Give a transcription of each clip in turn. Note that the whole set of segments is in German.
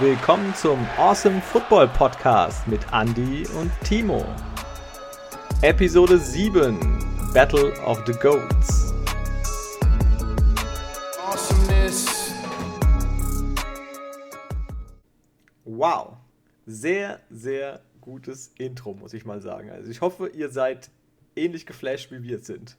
Willkommen zum Awesome Football Podcast mit Andy und Timo. Episode 7 Battle of the Goats. Awesomeness. Wow, sehr, sehr gutes Intro, muss ich mal sagen. Also ich hoffe, ihr seid ähnlich geflasht, wie wir sind.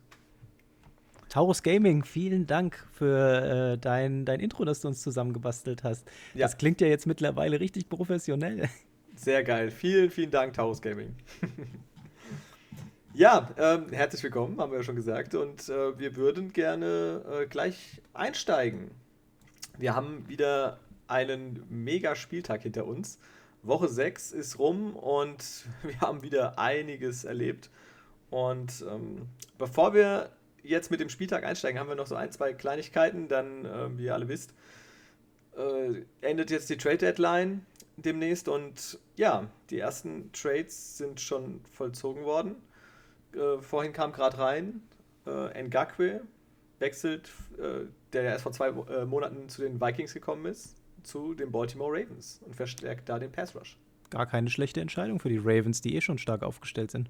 Taurus Gaming, vielen Dank für äh, dein, dein Intro, das du uns zusammengebastelt hast. Ja. Das klingt ja jetzt mittlerweile richtig professionell. Sehr geil. Vielen, vielen Dank, Taurus Gaming. ja, ähm, herzlich willkommen, haben wir ja schon gesagt. Und äh, wir würden gerne äh, gleich einsteigen. Wir haben wieder einen mega Spieltag hinter uns. Woche 6 ist rum und wir haben wieder einiges erlebt. Und ähm, bevor wir jetzt mit dem Spieltag einsteigen, haben wir noch so ein, zwei Kleinigkeiten. Dann, äh, wie ihr alle wisst, äh, endet jetzt die Trade Deadline demnächst und ja, die ersten Trades sind schon vollzogen worden. Äh, vorhin kam gerade rein äh, Ngakwe, wechselt, äh, der ja erst vor zwei äh, Monaten zu den Vikings gekommen ist, zu den Baltimore Ravens und verstärkt da den Pass Rush. Gar keine schlechte Entscheidung für die Ravens, die eh schon stark aufgestellt sind.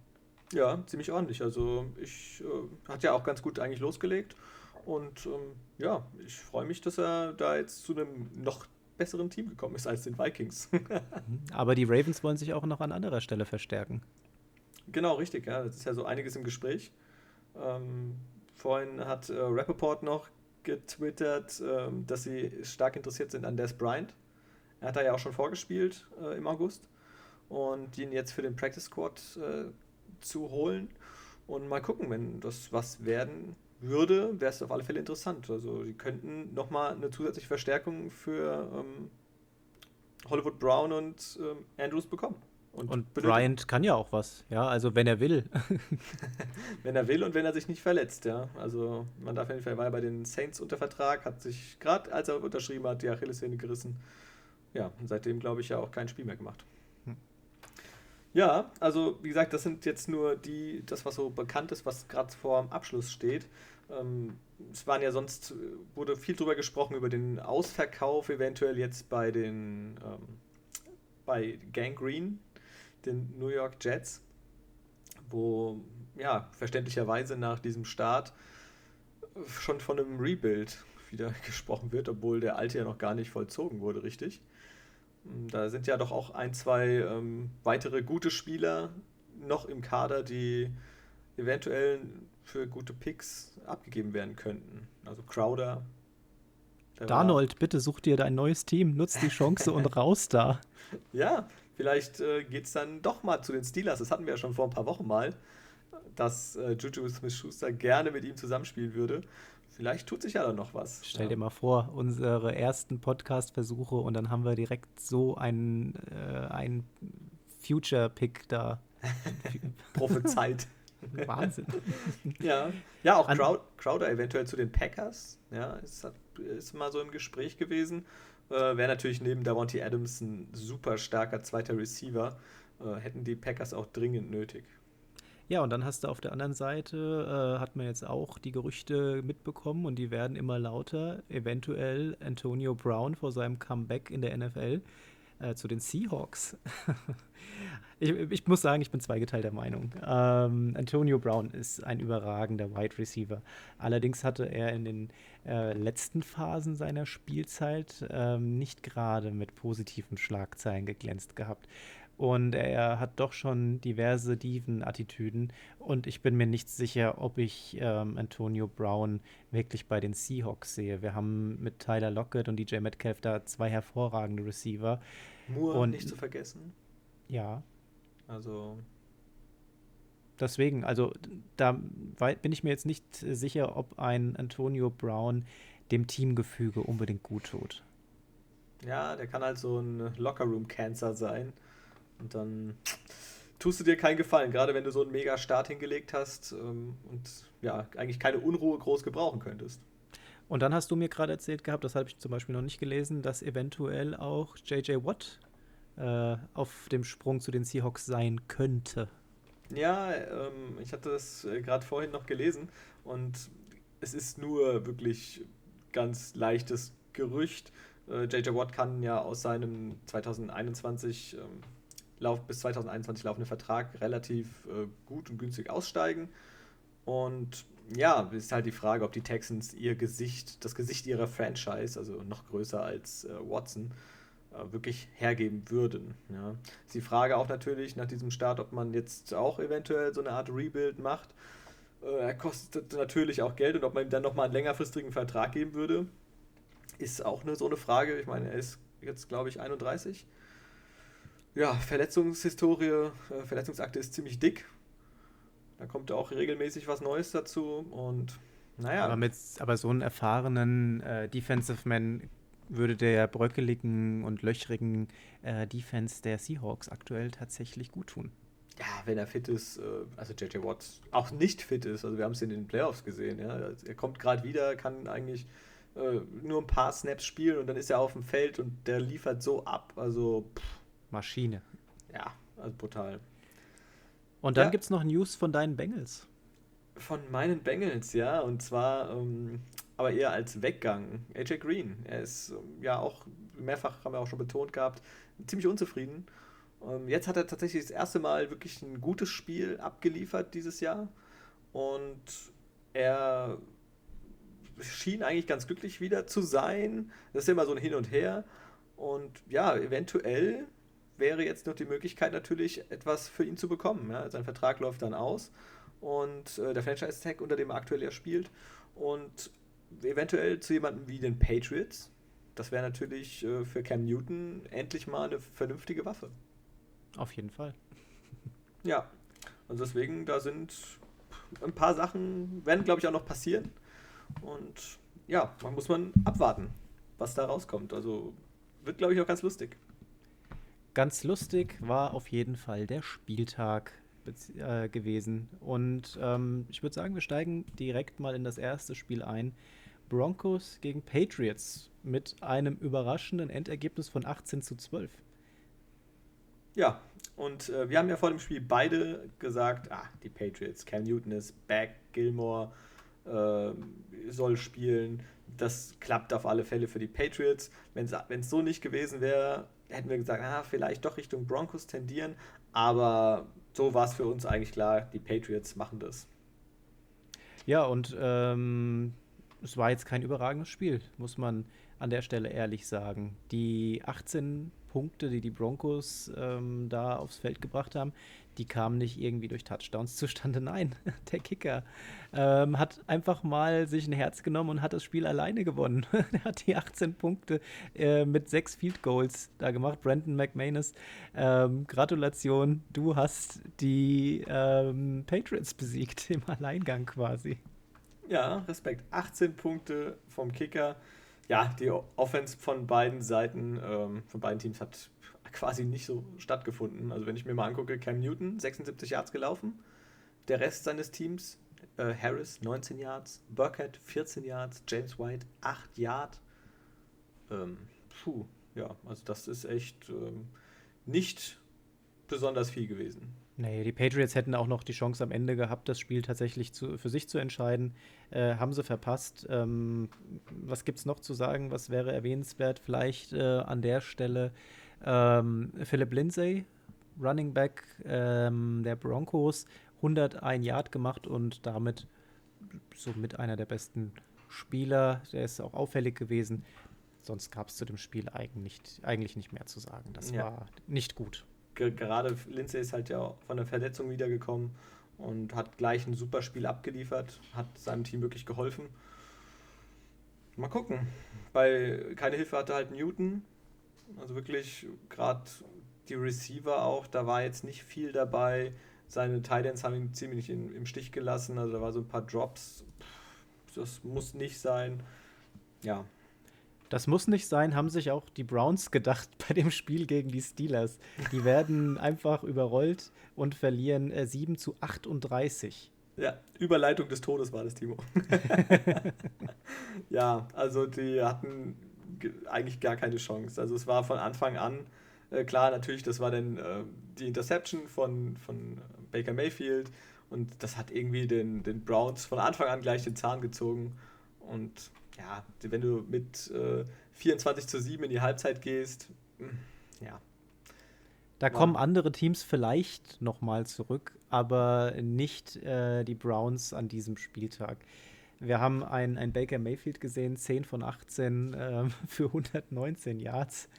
Ja, ziemlich ordentlich. Also ich äh, hat ja auch ganz gut eigentlich losgelegt. Und ähm, ja, ich freue mich, dass er da jetzt zu einem noch besseren Team gekommen ist als den Vikings. Mhm. Aber die Ravens wollen sich auch noch an anderer Stelle verstärken. Genau, richtig, ja. Das ist ja so einiges im Gespräch. Ähm, vorhin hat äh, Rappaport noch getwittert, äh, dass sie stark interessiert sind an Des Bryant. Er hat da ja auch schon vorgespielt äh, im August und ihn jetzt für den Practice Squad äh, zu holen. Und mal gucken, wenn das was werden würde, wäre es auf alle Fälle interessant. Also die könnten nochmal eine zusätzliche Verstärkung für ähm, Hollywood Brown und ähm, Andrews bekommen. Und, und Bryant kann ja auch was, ja, also wenn er will. wenn er will und wenn er sich nicht verletzt, ja. Also man darf ja nicht, er war ja bei den Saints unter Vertrag, hat sich gerade als er unterschrieben hat, die Achillessehne gerissen. Ja, und seitdem glaube ich ja auch kein Spiel mehr gemacht. Ja, also wie gesagt, das sind jetzt nur die, das, was so bekannt ist, was gerade vor dem Abschluss steht. Ähm, es waren ja sonst, wurde viel drüber gesprochen, über den Ausverkauf eventuell jetzt bei den ähm, bei Gangrene, den New York Jets, wo ja verständlicherweise nach diesem Start schon von einem Rebuild wieder gesprochen wird, obwohl der alte ja noch gar nicht vollzogen wurde, richtig. Da sind ja doch auch ein, zwei ähm, weitere gute Spieler noch im Kader, die eventuell für gute Picks abgegeben werden könnten. Also Crowder. Darnold, bitte such dir dein neues Team, nutz die Chance und raus da. Ja, vielleicht äh, geht es dann doch mal zu den Steelers. Das hatten wir ja schon vor ein paar Wochen mal, dass äh, Juju Smith-Schuster gerne mit ihm zusammenspielen würde. Vielleicht tut sich ja dann noch was. Stell ja. dir mal vor, unsere ersten Podcast-Versuche und dann haben wir direkt so einen, äh, einen Future-Pick da. Prophezeit. Wahnsinn. ja, ja auch Crowd, Crowder eventuell zu den Packers. Ja, ist, ist mal so im Gespräch gewesen. Äh, Wäre natürlich neben Davonte Adams ein super starker zweiter Receiver. Äh, hätten die Packers auch dringend nötig. Ja, und dann hast du auf der anderen Seite, äh, hat man jetzt auch die Gerüchte mitbekommen und die werden immer lauter, eventuell Antonio Brown vor seinem Comeback in der NFL äh, zu den Seahawks. ich, ich, muss sagen, ich bin zweigeteilter Meinung. Ähm, Antonio Brown ist ein überragender Wide Receiver. Allerdings hatte er in den äh, letzten Phasen seiner Spielzeit ähm, nicht gerade mit positiven Schlagzeilen geglänzt gehabt. Und er hat doch schon diverse Diven-Attitüden. Und ich bin mir nicht sicher, ob ich ähm, Antonio Brown wirklich bei den Seahawks sehe. Wir haben mit Tyler Lockett und DJ Metcalf da zwei hervorragende Receiver. Moore und, nicht zu vergessen. Ja. Also. Deswegen, also da bin ich mir jetzt nicht sicher, ob ein Antonio Brown dem Teamgefüge unbedingt gut tut. Ja, der kann halt so ein Lockerroom-Cancer sein. Und dann tust du dir keinen Gefallen, gerade wenn du so einen mega Start hingelegt hast ähm, und ja, eigentlich keine Unruhe groß gebrauchen könntest. Und dann hast du mir gerade erzählt gehabt, das habe ich zum Beispiel noch nicht gelesen, dass eventuell auch JJ Watt äh, auf dem Sprung zu den Seahawks sein könnte. Ja, ähm, ich hatte das äh, gerade vorhin noch gelesen und es ist nur wirklich ganz leichtes Gerücht. JJ Watt kann ja aus seinem 2021 ähm, Lauf, bis 2021 laufenden Vertrag relativ äh, gut und günstig aussteigen. Und ja, ist halt die Frage, ob die Texans ihr Gesicht, das Gesicht ihrer Franchise, also noch größer als äh, Watson, äh, wirklich hergeben würden. Ja. Ist die Frage auch natürlich nach diesem Start, ob man jetzt auch eventuell so eine Art Rebuild macht. Äh, er kostet natürlich auch Geld und ob man ihm dann nochmal einen längerfristigen Vertrag geben würde, ist auch eine, so eine Frage. Ich meine, er ist jetzt, glaube ich, 31. Ja, Verletzungshistorie, äh, Verletzungsakte ist ziemlich dick da kommt auch regelmäßig was Neues dazu und naja. Aber, mit, aber so einen erfahrenen äh, Defensive Man würde der bröckeligen und löchrigen äh, Defense der Seahawks aktuell tatsächlich gut tun. Ja, wenn er fit ist, äh, also JJ Watt auch nicht fit ist, also wir haben es in den Playoffs gesehen, ja. Er kommt gerade wieder, kann eigentlich äh, nur ein paar Snaps spielen und dann ist er auf dem Feld und der liefert so ab, also pff. Maschine. Ja, also brutal. Und dann ja. gibt es noch News von deinen Bengals. Von meinen Bengals, ja. Und zwar ähm, aber eher als Weggang. AJ Green. Er ist ähm, ja auch, mehrfach haben wir auch schon betont gehabt, ziemlich unzufrieden. Ähm, jetzt hat er tatsächlich das erste Mal wirklich ein gutes Spiel abgeliefert dieses Jahr. Und er schien eigentlich ganz glücklich wieder zu sein. Das ist immer so ein Hin und Her. Und ja, eventuell wäre jetzt noch die Möglichkeit natürlich, etwas für ihn zu bekommen. Ja? Sein Vertrag läuft dann aus und äh, der Franchise-Tag, unter dem er aktuell ja spielt. Und eventuell zu jemandem wie den Patriots. Das wäre natürlich äh, für Cam Newton endlich mal eine vernünftige Waffe. Auf jeden Fall. Ja, also deswegen, da sind ein paar Sachen, werden glaube ich auch noch passieren. Und ja, man muss man abwarten, was da rauskommt. Also wird glaube ich auch ganz lustig. Ganz lustig war auf jeden Fall der Spieltag äh, gewesen. Und ähm, ich würde sagen, wir steigen direkt mal in das erste Spiel ein. Broncos gegen Patriots mit einem überraschenden Endergebnis von 18 zu 12. Ja, und äh, wir haben ja vor dem Spiel beide gesagt, ah, die Patriots, Cam Newton ist back, Gilmore äh, soll spielen. Das klappt auf alle Fälle für die Patriots. Wenn es so nicht gewesen wäre, hätten wir gesagt, ah, vielleicht doch Richtung Broncos tendieren, aber so war es für uns eigentlich klar, die Patriots machen das. Ja, und ähm, es war jetzt kein überragendes Spiel, muss man an der Stelle ehrlich sagen. Die 18 Punkte, die die Broncos ähm, da aufs Feld gebracht haben, die kamen nicht irgendwie durch Touchdowns zustande. Nein, der Kicker ähm, hat einfach mal sich ein Herz genommen und hat das Spiel alleine gewonnen. er hat die 18 Punkte äh, mit sechs Field Goals da gemacht. Brandon McManus, ähm, Gratulation, du hast die ähm, Patriots besiegt im Alleingang quasi. Ja, Respekt. 18 Punkte vom Kicker. Ja, die Offense von beiden Seiten, ähm, von beiden Teams hat quasi nicht so stattgefunden. Also wenn ich mir mal angucke, Cam Newton 76 Yards gelaufen, der Rest seines Teams, äh, Harris 19 Yards, Burkhead 14 Yards, James White 8 Yards. Ähm, puh, ja, also das ist echt ähm, nicht besonders viel gewesen. Nee, die Patriots hätten auch noch die Chance am Ende gehabt, das Spiel tatsächlich zu, für sich zu entscheiden. Äh, haben sie verpasst. Ähm, was gibt es noch zu sagen? Was wäre erwähnenswert? Vielleicht äh, an der Stelle ähm, Philip Lindsay, Running Back ähm, der Broncos, 101 Yard gemacht und damit somit einer der besten Spieler. Der ist auch auffällig gewesen. Sonst gab es zu dem Spiel eigentlich, eigentlich nicht mehr zu sagen. Das ja. war nicht gut. Gerade Lindsay ist halt ja von der Verletzung wiedergekommen und hat gleich ein super Spiel abgeliefert, hat seinem Team wirklich geholfen. Mal gucken. Bei keine Hilfe hatte halt Newton, also wirklich gerade die Receiver auch, da war jetzt nicht viel dabei. Seine Titans haben ihn ziemlich in, im Stich gelassen. Also da war so ein paar Drops. Das muss nicht sein. Ja. Das muss nicht sein, haben sich auch die Browns gedacht bei dem Spiel gegen die Steelers. Die werden einfach überrollt und verlieren äh, 7 zu 38. Ja, Überleitung des Todes war das, Timo. ja, also die hatten eigentlich gar keine Chance. Also es war von Anfang an äh, klar, natürlich, das war dann äh, die Interception von, von Baker Mayfield und das hat irgendwie den, den Browns von Anfang an gleich den Zahn gezogen. Und ja, wenn du mit äh, 24 zu 7 in die Halbzeit gehst, hm, ja. Da kommen andere Teams vielleicht nochmal zurück, aber nicht äh, die Browns an diesem Spieltag. Wir haben einen Baker Mayfield gesehen, 10 von 18 äh, für 119 Yards.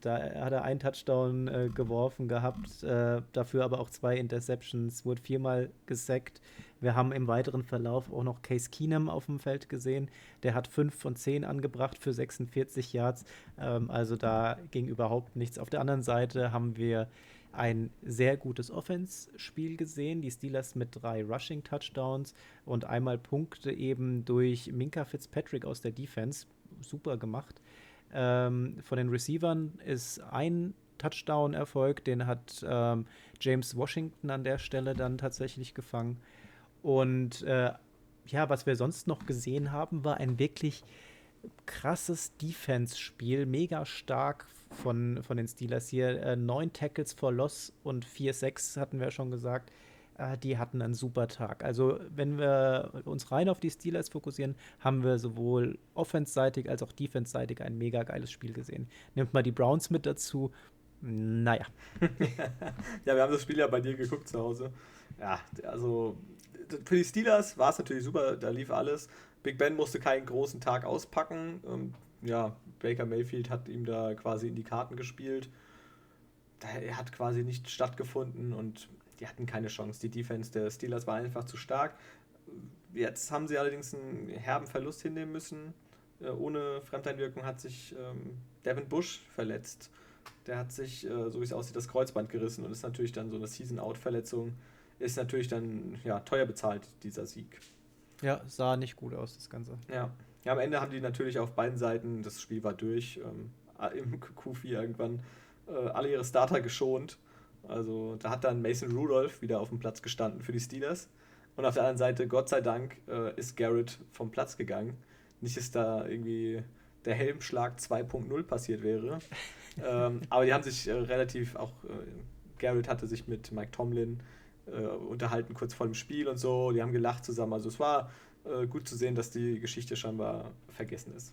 Da hat er einen Touchdown äh, geworfen gehabt, äh, dafür aber auch zwei Interceptions, wurde viermal gesackt. Wir haben im weiteren Verlauf auch noch Case Keenum auf dem Feld gesehen. Der hat fünf von zehn angebracht für 46 Yards. Ähm, also da ging überhaupt nichts. Auf der anderen Seite haben wir ein sehr gutes Offense-Spiel gesehen. Die Steelers mit drei Rushing-Touchdowns und einmal Punkte eben durch Minka Fitzpatrick aus der Defense. Super gemacht. Ähm, von den Receivern ist ein Touchdown erfolgt, den hat ähm, James Washington an der Stelle dann tatsächlich gefangen. Und äh, ja, was wir sonst noch gesehen haben, war ein wirklich krasses Defense-Spiel, mega stark von, von den Steelers hier. Äh, neun Tackles for Loss und 4-6 hatten wir schon gesagt äh, die hatten einen super Tag. Also, wenn wir uns rein auf die Steelers fokussieren, haben wir sowohl offense-seitig als auch defense-seitig ein mega geiles Spiel gesehen. Nimmt mal die Browns mit dazu. Naja. ja, wir haben das Spiel ja bei dir geguckt zu Hause. Ja, also für die Steelers war es natürlich super, da lief alles. Big Ben musste keinen großen Tag auspacken. Und, ja, Baker Mayfield hat ihm da quasi in die Karten gespielt. Er hat quasi nicht stattgefunden und die hatten keine Chance. Die Defense der Steelers war einfach zu stark. Jetzt haben sie allerdings einen herben Verlust hinnehmen müssen. Äh, ohne Fremdeinwirkung hat sich ähm, Devin Bush verletzt. Der hat sich, äh, so wie es aussieht, das Kreuzband gerissen und ist natürlich dann so eine Season-Out-Verletzung. Ist natürlich dann ja, teuer bezahlt, dieser Sieg. Ja, sah nicht gut aus, das Ganze. Ja. ja, am Ende haben die natürlich auf beiden Seiten, das Spiel war durch, ähm, im Q4 irgendwann, äh, alle ihre Starter geschont. Also da hat dann Mason Rudolph wieder auf dem Platz gestanden für die Steelers. Und auf der anderen Seite, Gott sei Dank, äh, ist Garrett vom Platz gegangen. Nicht, dass da irgendwie der Helmschlag 2.0 passiert wäre. ähm, aber die haben sich äh, relativ auch, äh, Garrett hatte sich mit Mike Tomlin äh, unterhalten kurz vor dem Spiel und so. Die haben gelacht zusammen. Also es war äh, gut zu sehen, dass die Geschichte scheinbar vergessen ist.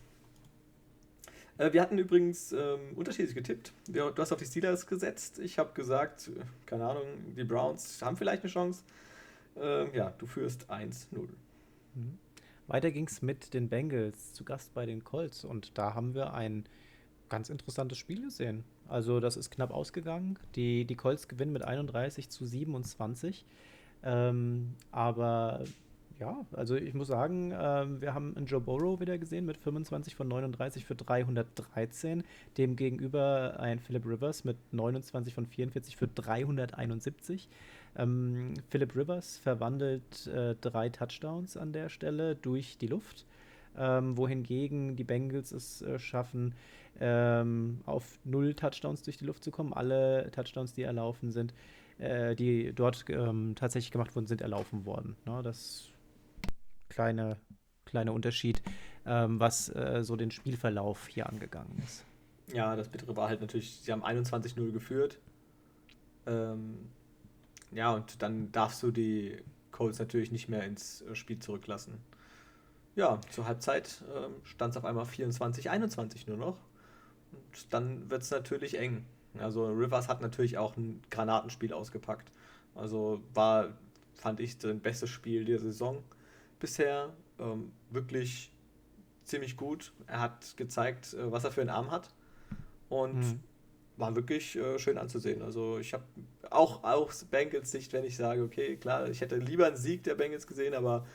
Äh, wir hatten übrigens ähm, unterschiedlich getippt. Du hast auf die Steelers gesetzt. Ich habe gesagt, keine Ahnung, die Browns haben vielleicht eine Chance. Ähm, ja, du führst 1-0. Mhm. Weiter ging es mit den Bengals zu Gast bei den Colts und da haben wir ein ganz interessantes Spiel gesehen. Also das ist knapp ausgegangen. Die, die Colts gewinnen mit 31 zu 27. Ähm, aber ja, also ich muss sagen, äh, wir haben einen Joe Burrow wieder gesehen mit 25 von 39 für 313. Demgegenüber ein Philip Rivers mit 29 von 44 für 371. Ähm, Philip Rivers verwandelt äh, drei Touchdowns an der Stelle durch die Luft. Ähm, wohingegen die Bengals es äh, schaffen, ähm, auf null Touchdowns durch die Luft zu kommen. Alle Touchdowns, die erlaufen sind, äh, die dort ähm, tatsächlich gemacht wurden, sind erlaufen worden. Ne, das kleine, kleiner Unterschied, ähm, was äh, so den Spielverlauf hier angegangen ist. Ja, das Bittere war halt natürlich, sie haben 21-0 geführt. Ähm, ja, und dann darfst du die Colts natürlich nicht mehr ins äh, Spiel zurücklassen. Ja, zur Halbzeit ähm, stand es auf einmal 24-21 nur noch. Und dann wird es natürlich eng. Also Rivers hat natürlich auch ein Granatenspiel ausgepackt. Also war, fand ich, sein bestes Spiel der Saison bisher. Ähm, wirklich ziemlich gut. Er hat gezeigt, äh, was er für einen Arm hat. Und mhm. war wirklich äh, schön anzusehen. Also ich habe auch aus Bengals Sicht, wenn ich sage, okay, klar, ich hätte lieber einen Sieg der Bengals gesehen, aber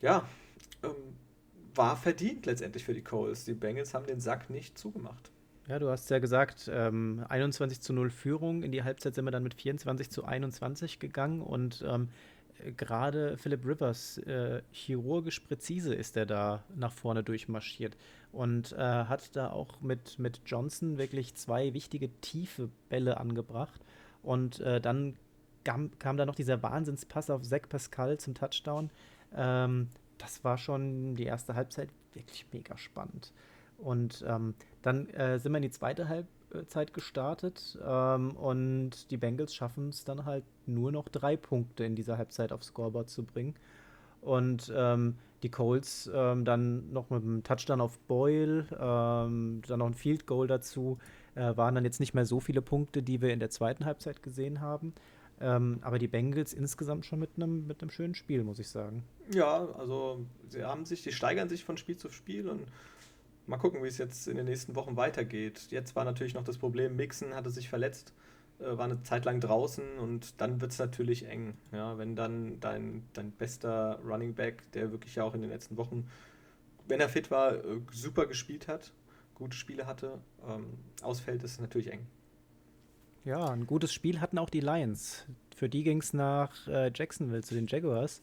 ja, ähm, war verdient letztendlich für die Coles. Die Bengals haben den Sack nicht zugemacht. Ja, du hast ja gesagt, ähm, 21 zu 0 Führung. In die Halbzeit sind wir dann mit 24 zu 21 gegangen und ähm, gerade Philip Rivers, äh, chirurgisch präzise ist er da nach vorne durchmarschiert und äh, hat da auch mit, mit Johnson wirklich zwei wichtige tiefe Bälle angebracht. Und äh, dann kam, kam da noch dieser Wahnsinnspass auf Zach Pascal zum Touchdown. Ähm, das war schon die erste Halbzeit wirklich mega spannend. Und ähm, dann äh, sind wir in die zweite Halbzeit Zeit gestartet ähm, und die Bengals schaffen es dann halt nur noch drei Punkte in dieser Halbzeit aufs Scoreboard zu bringen. Und ähm, die Colts ähm, dann noch mit einem Touchdown auf Boyle, ähm, dann noch ein Field Goal dazu, äh, waren dann jetzt nicht mehr so viele Punkte, die wir in der zweiten Halbzeit gesehen haben. Ähm, aber die Bengals insgesamt schon mit einem mit schönen Spiel, muss ich sagen. Ja, also sie haben sich, die steigern sich von Spiel zu Spiel und mal gucken, wie es jetzt in den nächsten Wochen weitergeht. Jetzt war natürlich noch das Problem, Mixon hatte sich verletzt, äh, war eine Zeit lang draußen und dann wird es natürlich eng. Ja, wenn dann dein, dein bester Running Back, der wirklich ja auch in den letzten Wochen, wenn er fit war, äh, super gespielt hat, gute Spiele hatte, ähm, ausfällt, ist es natürlich eng. Ja, ein gutes Spiel hatten auch die Lions. Für die ging es nach äh, Jacksonville zu den Jaguars.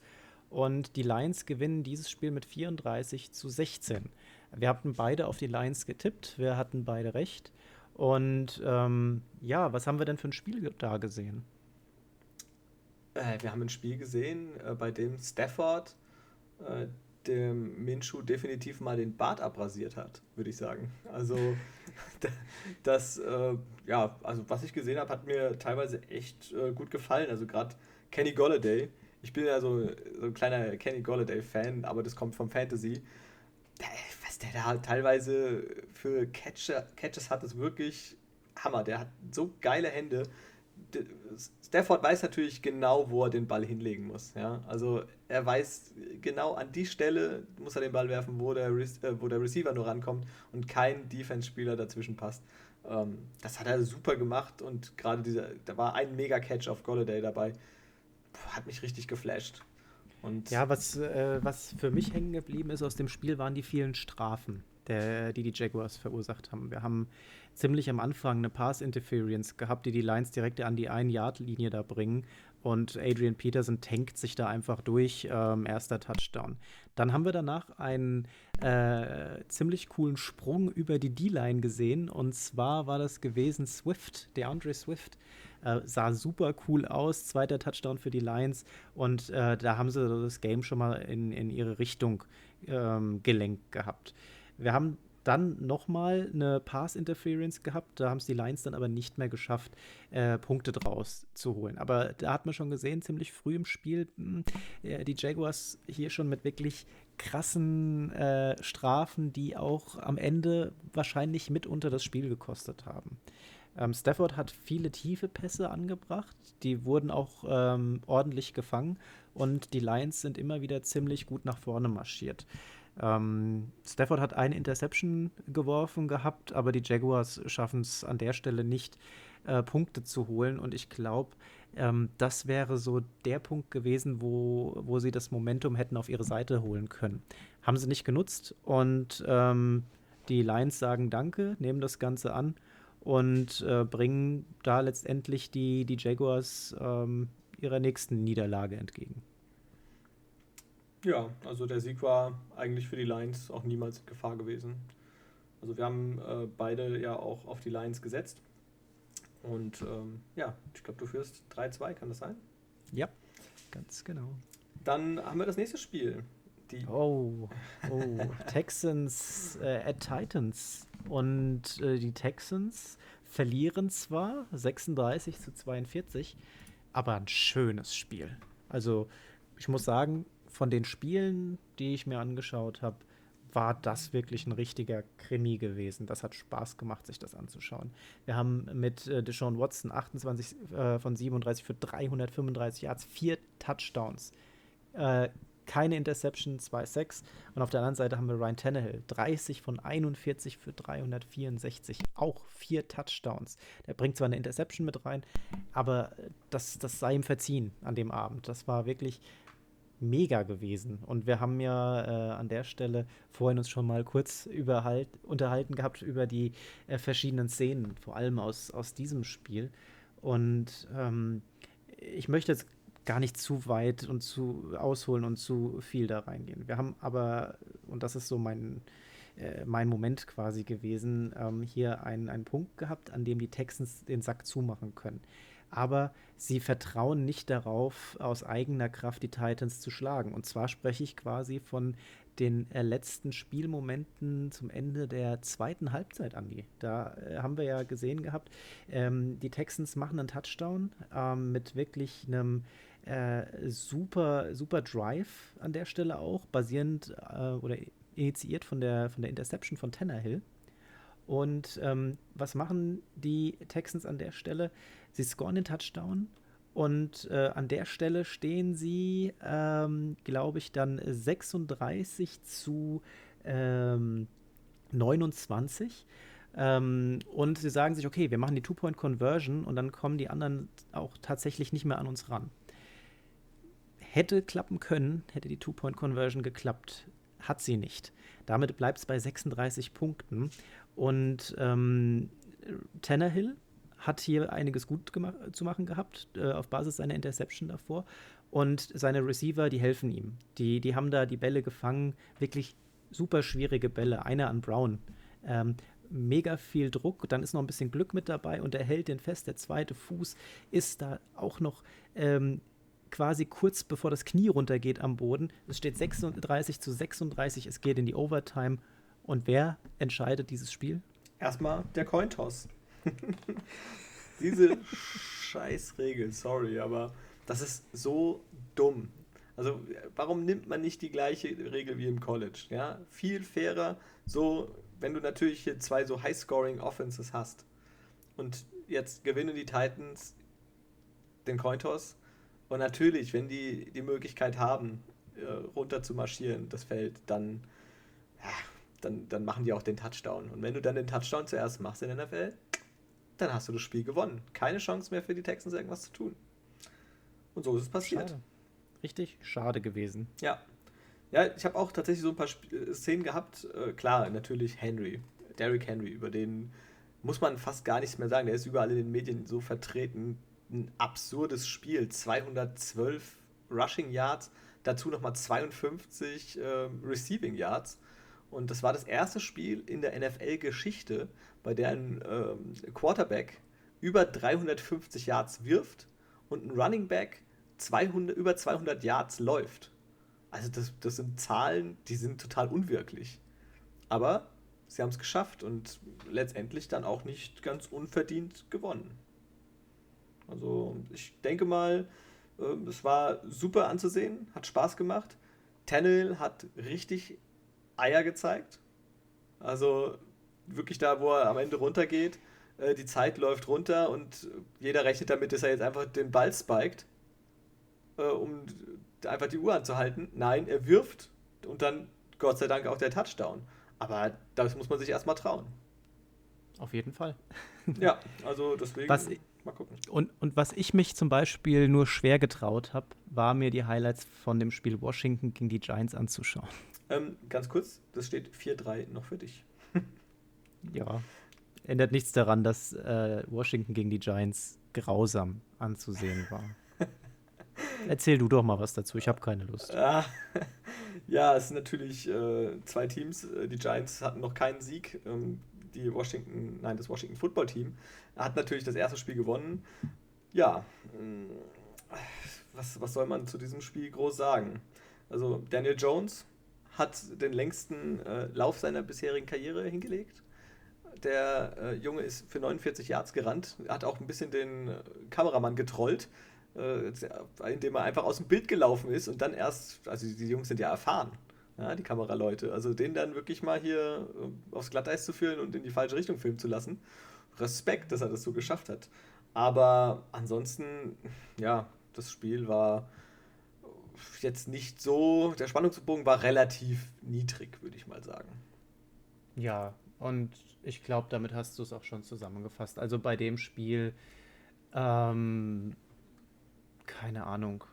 Und die Lions gewinnen dieses Spiel mit 34 zu 16. Wir hatten beide auf die Lions getippt, wir hatten beide recht. Und ähm, ja, was haben wir denn für ein Spiel da gesehen? Äh, wir haben ein Spiel gesehen, äh, bei dem Stafford äh, dem Minshu definitiv mal den Bart abrasiert hat, würde ich sagen. Also das, äh, ja, also was ich gesehen habe, hat mir teilweise echt äh, gut gefallen. Also gerade Kenny Golladay. Ich bin ja so, so ein kleiner Kenny Golladay-Fan, aber das kommt vom Fantasy. Was der da teilweise für Catcher, Catches hat, ist wirklich Hammer. Der hat so geile Hände. Stafford weiß natürlich genau, wo er den Ball hinlegen muss. Ja? Also er weiß genau an die Stelle muss er den Ball werfen, wo der, Re äh, wo der Receiver nur rankommt und kein Defense-Spieler dazwischen passt. Ähm, das hat er super gemacht und gerade dieser, da war ein Mega-Catch auf Golladay dabei. Puh, hat mich richtig geflasht. Und ja, was, äh, was für mich hängen geblieben ist aus dem Spiel, waren die vielen Strafen, der, die die Jaguars verursacht haben. Wir haben ziemlich am Anfang eine Pass-Interference gehabt, die die Lions direkt an die Ein-Yard-Linie da bringen. Und Adrian Peterson tankt sich da einfach durch, ähm, erster Touchdown. Dann haben wir danach einen äh, ziemlich coolen Sprung über die D-Line gesehen. Und zwar war das gewesen Swift, der Andre Swift. Äh, sah super cool aus, zweiter Touchdown für die Lions. Und äh, da haben sie das Game schon mal in, in ihre Richtung ähm, gelenkt gehabt. Wir haben dann nochmal eine Pass-Interference gehabt. Da haben es die Lions dann aber nicht mehr geschafft, äh, Punkte draus zu holen. Aber da hat man schon gesehen, ziemlich früh im Spiel, mh, hm, die Jaguars hier schon mit wirklich krassen äh, Strafen, die auch am Ende wahrscheinlich mitunter das Spiel gekostet haben. Ähm, Stafford hat viele tiefe Pässe angebracht, die wurden auch ähm, ordentlich gefangen und die Lions sind immer wieder ziemlich gut nach vorne marschiert. Ähm, Stafford hat eine Interception geworfen gehabt, aber die Jaguars schaffen es an der Stelle nicht, äh, Punkte zu holen. Und ich glaube, ähm, das wäre so der Punkt gewesen, wo, wo sie das Momentum hätten auf ihre Seite holen können. Haben sie nicht genutzt und ähm, die Lions sagen Danke, nehmen das Ganze an und äh, bringen da letztendlich die, die Jaguars ähm, ihrer nächsten Niederlage entgegen. Ja, also der Sieg war eigentlich für die Lions auch niemals in Gefahr gewesen. Also wir haben äh, beide ja auch auf die Lions gesetzt. Und ähm, ja, ich glaube, du führst 3-2, kann das sein? Ja, ganz genau. Dann haben wir das nächste Spiel. Die oh, oh. Texans äh, at Titans. Und äh, die Texans verlieren zwar 36 zu 42, aber ein schönes Spiel. Also ich muss sagen, von den Spielen, die ich mir angeschaut habe, war das wirklich ein richtiger Krimi gewesen. Das hat Spaß gemacht, sich das anzuschauen. Wir haben mit äh, Deshaun Watson 28 äh, von 37 für 335 Yards, vier Touchdowns, äh, keine Interception, 2-6. Und auf der anderen Seite haben wir Ryan Tannehill, 30 von 41 für 364, auch vier Touchdowns. Der bringt zwar eine Interception mit rein, aber das, das sei ihm verziehen an dem Abend. Das war wirklich mega gewesen. Und wir haben ja äh, an der Stelle vorhin uns schon mal kurz überhalt, unterhalten gehabt über die äh, verschiedenen Szenen, vor allem aus, aus diesem Spiel. Und ähm, ich möchte jetzt gar nicht zu weit und zu ausholen und zu viel da reingehen. Wir haben aber, und das ist so mein, äh, mein Moment quasi gewesen, ähm, hier einen, einen Punkt gehabt, an dem die Texans den Sack zumachen können aber sie vertrauen nicht darauf, aus eigener Kraft die Titans zu schlagen. Und zwar spreche ich quasi von den äh, letzten Spielmomenten zum Ende der zweiten Halbzeit, Andi. Da äh, haben wir ja gesehen gehabt, ähm, die Texans machen einen Touchdown ähm, mit wirklich einem Äh, super, super Drive an der Stelle auch, basierend äh, oder initiiert von der, von der Interception von Tannehill. Und ähm, was machen die Texans an der Stelle? Sie scoren den Touchdown und äh, an der Stelle stehen sie, ähm, glaube ich, dann 36 zu ähm, 29. Ähm, und sie sagen sich, okay, wir machen die Two-Point-Conversion und dann kommen die anderen auch tatsächlich nicht mehr an uns ran. Hätte klappen können, hätte die Two-Point-Conversion geklappt. Hat sie nicht. Damit bleibt es bei 36 Punkten. Und ähm, Tannehill hat hier einiges gut zu machen gehabt, äh, auf Basis seiner Interception davor. Und seine Receiver, die helfen ihm. Die, die haben da die Bälle gefangen, wirklich super schwierige Bälle. Einer an Brown. Ähm, mega viel Druck, dann ist noch ein bisschen Glück mit dabei und er hält den fest. Der zweite Fuß ist da auch noch ähm, quasi kurz bevor das Knie runtergeht am Boden. Es steht 36 zu 36, es geht in die Overtime. Und wer entscheidet dieses Spiel? Erstmal der Cointoss. Diese Scheißregel, sorry, aber das ist so dumm. Also, warum nimmt man nicht die gleiche Regel wie im College? Ja, viel fairer, so wenn du natürlich hier zwei so High-Scoring-Offenses hast und jetzt gewinnen die Titans den Cointoss und natürlich, wenn die die Möglichkeit haben, äh, runter zu marschieren, das Feld, dann, ja, dann, dann machen die auch den Touchdown. Und wenn du dann den Touchdown zuerst machst in der NFL, dann hast du das Spiel gewonnen. Keine Chance mehr für die Texans, irgendwas zu tun. Und so ist es passiert. Schade. Richtig schade gewesen. Ja, ja, ich habe auch tatsächlich so ein paar Sp äh, Szenen gehabt. Äh, klar, natürlich Henry, Derrick Henry, über den muss man fast gar nichts mehr sagen. Der ist überall in den Medien so vertreten. Ein absurdes Spiel. 212 Rushing Yards, dazu nochmal 52 äh, Receiving Yards. Und das war das erste Spiel in der NFL-Geschichte, bei der ein ähm, Quarterback über 350 Yards wirft und ein Running Back 200, über 200 Yards läuft. Also das, das sind Zahlen, die sind total unwirklich. Aber sie haben es geschafft und letztendlich dann auch nicht ganz unverdient gewonnen. Also ich denke mal, ähm, es war super anzusehen, hat Spaß gemacht. Tannehill hat richtig Eier gezeigt. Also wirklich da, wo er am Ende runtergeht, äh, die Zeit läuft runter und jeder rechnet damit, dass er jetzt einfach den Ball spiked, äh, um einfach die Uhr anzuhalten. Nein, er wirft und dann Gott sei Dank auch der Touchdown. Aber das muss man sich erstmal trauen. Auf jeden Fall. ja, also deswegen. Was, mal gucken. Und, und was ich mich zum Beispiel nur schwer getraut habe, war mir die Highlights von dem Spiel Washington gegen die Giants anzuschauen. Ähm, ganz kurz, das steht 4-3 noch für dich. ja. Ändert nichts daran, dass äh, Washington gegen die Giants grausam anzusehen war. Erzähl du doch mal was dazu, ich habe keine Lust. ja, es sind natürlich äh, zwei Teams. Äh, die Giants hatten noch keinen Sieg. Ähm, die Washington, nein, das Washington Football Team hat natürlich das erste Spiel gewonnen. Ja, äh, was, was soll man zu diesem Spiel groß sagen? Also Daniel Jones hat den längsten äh, Lauf seiner bisherigen Karriere hingelegt. Der äh, Junge ist für 49 Yards gerannt, hat auch ein bisschen den äh, Kameramann getrollt äh, indem er einfach aus dem Bild gelaufen ist und dann erst, also die Jungs sind ja erfahren, ja, die Kameraleute, also den dann wirklich mal hier äh, aufs Glatteis zu führen und in die falsche Richtung filmen zu lassen. Respekt, dass er das so geschafft hat. Aber ansonsten, ja, das Spiel war jetzt nicht so, der Spannungsbogen war relativ niedrig, würde ich mal sagen. Ja, und ich glaube, damit hast du es auch schon zusammengefasst. Also bei dem Spiel ähm, keine Ahnung.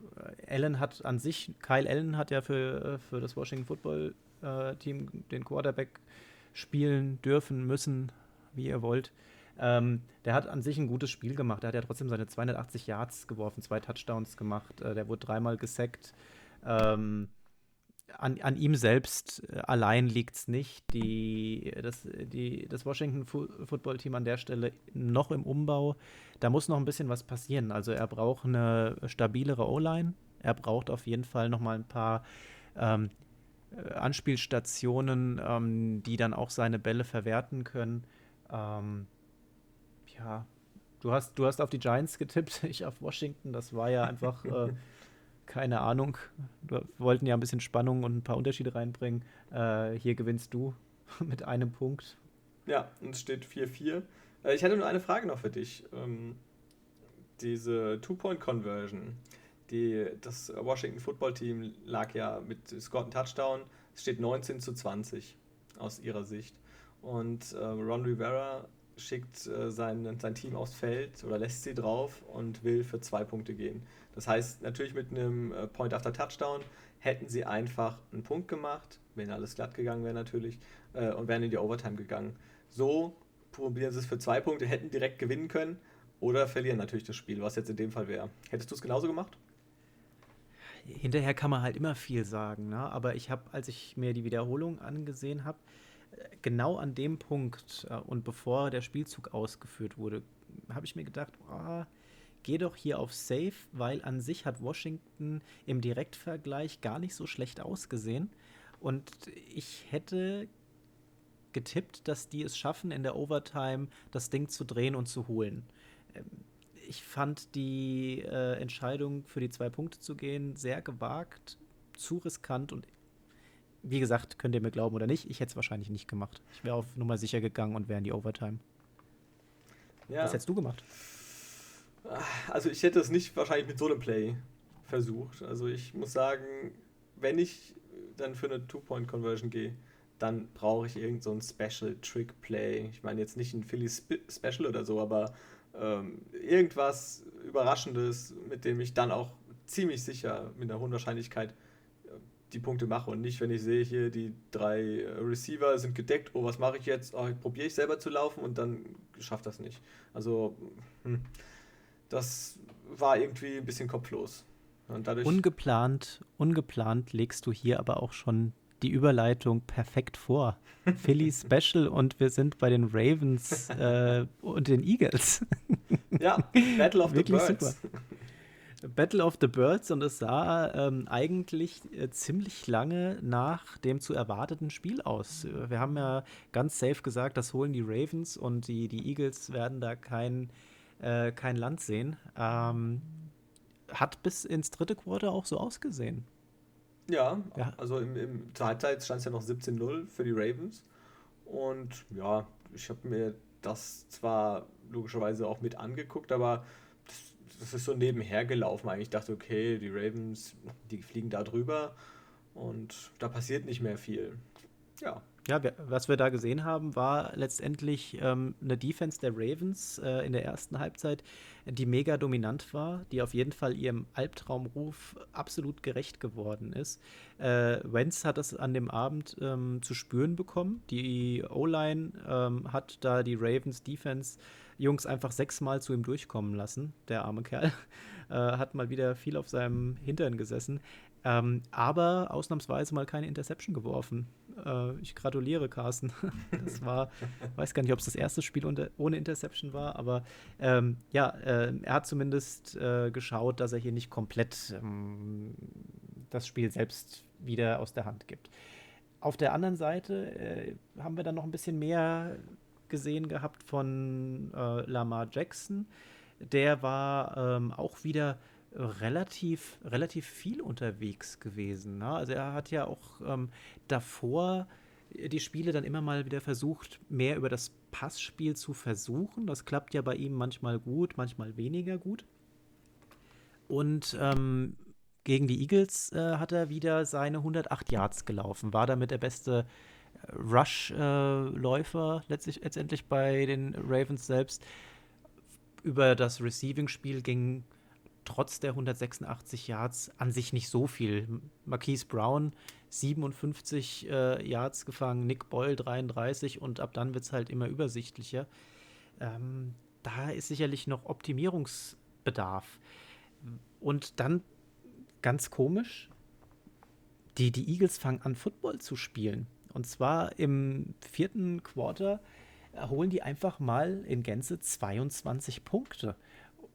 Allen hat an sich, Kyle Allen hat ja für, für das Washington Football äh, Team den Quarterback spielen dürfen, müssen, wie ihr wollt. Ähm, der hat an sich ein gutes Spiel gemacht. Er hat ja trotzdem seine 280 Yards geworfen, zwei Touchdowns gemacht. Äh, der wurde dreimal gesackt. Ähm, an, an ihm selbst äh, allein liegt es nicht. Die, das, die, das Washington Football Team an der Stelle noch im Umbau. Da muss noch ein bisschen was passieren. Also er braucht eine stabilere O-Line. Er braucht auf jeden Fall noch mal ein paar ähm, äh, Anspielstationen, ähm, die dann auch seine Bälle verwerten können. Ähm, ja, du hast, du hast auf die Giants getippt, ich auf Washington. Das war ja einfach äh, keine Ahnung. Wir wollten ja ein bisschen Spannung und ein paar Unterschiede reinbringen. Äh, hier gewinnst du mit einem Punkt. Ja, und es steht 4-4. Äh, ich hätte nur eine Frage noch für dich. Ähm, diese Two-Point-Conversion, die, das Washington Football Team lag ja mit Scott einen Touchdown. Es steht 19 zu 20 aus ihrer Sicht. Und äh, Ron Rivera schickt äh, sein, sein Team aufs Feld oder lässt sie drauf und will für zwei Punkte gehen. Das heißt, natürlich mit einem äh, Point after Touchdown hätten sie einfach einen Punkt gemacht, wenn alles glatt gegangen wäre natürlich, äh, und wären in die Overtime gegangen. So probieren sie es für zwei Punkte, hätten direkt gewinnen können oder verlieren natürlich das Spiel, was jetzt in dem Fall wäre. Hättest du es genauso gemacht? Hinterher kann man halt immer viel sagen, ne? aber ich habe, als ich mir die Wiederholung angesehen habe, genau an dem Punkt äh, und bevor der Spielzug ausgeführt wurde, habe ich mir gedacht, oh, geh doch hier auf Safe, weil an sich hat Washington im Direktvergleich gar nicht so schlecht ausgesehen. Und ich hätte getippt, dass die es schaffen, in der Overtime das Ding zu drehen und zu holen. Ähm, ich fand die äh, Entscheidung, für die zwei Punkte zu gehen, sehr gewagt, zu riskant und wie gesagt, könnt ihr mir glauben oder nicht, ich hätte es wahrscheinlich nicht gemacht. Ich wäre auf Nummer sicher gegangen und wäre in die Overtime. Ja. Was hättest du gemacht? Also ich hätte es nicht wahrscheinlich mit so einem Play versucht. Also ich muss sagen, wenn ich dann für eine Two-Point-Conversion gehe, dann brauche ich irgend so ein Special-Trick-Play. Ich meine jetzt nicht ein Philly Special oder so, aber ähm, irgendwas Überraschendes, mit dem ich dann auch ziemlich sicher mit einer hohen Wahrscheinlichkeit die Punkte mache und nicht, wenn ich sehe, hier die drei äh, Receiver sind gedeckt, oh, was mache ich jetzt? Oh, probiere ich selber zu laufen und dann schafft das nicht. Also, hm, das war irgendwie ein bisschen kopflos. Und dadurch ungeplant, ungeplant legst du hier aber auch schon die Überleitung perfekt vor. Philly Special und wir sind bei den Ravens äh, und den Eagles. ja, Battle of the Birds. Super. Battle of the Birds und es sah ähm, eigentlich äh, ziemlich lange nach dem zu erwarteten Spiel aus. Wir haben ja ganz safe gesagt, das holen die Ravens und die, die Eagles werden da kein, äh, kein Land sehen. Ähm, hat bis ins dritte Quarter auch so ausgesehen. Ja, ja. also im, im zur Halbzeit stand es ja noch 17-0 für die Ravens. Und ja, ich habe mir das zwar logischerweise auch mit angeguckt, aber das ist so nebenher gelaufen. Eigentlich dachte, okay, die Ravens, die fliegen da drüber und da passiert nicht mehr viel. Ja. Ja, was wir da gesehen haben, war letztendlich ähm, eine Defense der Ravens äh, in der ersten Halbzeit, die mega dominant war, die auf jeden Fall ihrem Albtraumruf absolut gerecht geworden ist. Äh, Wentz hat das an dem Abend ähm, zu spüren bekommen. Die O-Line ähm, hat da die Ravens Defense Jungs einfach sechsmal zu ihm durchkommen lassen. Der arme Kerl äh, hat mal wieder viel auf seinem Hintern gesessen. Ähm, aber ausnahmsweise mal keine Interception geworfen. Äh, ich gratuliere Carsten. das war, weiß gar nicht, ob es das erste Spiel unter, ohne Interception war, aber ähm, ja, äh, er hat zumindest äh, geschaut, dass er hier nicht komplett ähm, das Spiel selbst wieder aus der Hand gibt. Auf der anderen Seite äh, haben wir dann noch ein bisschen mehr gesehen gehabt von äh, Lamar Jackson. Der war ähm, auch wieder relativ, relativ viel unterwegs gewesen. Ne? Also er hat ja auch ähm, davor die Spiele dann immer mal wieder versucht, mehr über das Passspiel zu versuchen. Das klappt ja bei ihm manchmal gut, manchmal weniger gut. Und ähm, gegen die Eagles äh, hat er wieder seine 108 Yards gelaufen, war damit der beste Rush-Läufer äh, letztlich, letztendlich bei den Ravens selbst. Über das Receiving-Spiel ging trotz der 186 Yards an sich nicht so viel. Marquise Brown 57 äh, Yards gefangen, Nick Boyle 33 und ab dann wird es halt immer übersichtlicher. Ähm, da ist sicherlich noch Optimierungsbedarf. Und dann ganz komisch, die, die Eagles fangen an, Football zu spielen. Und zwar im vierten Quarter holen die einfach mal in Gänze 22 Punkte.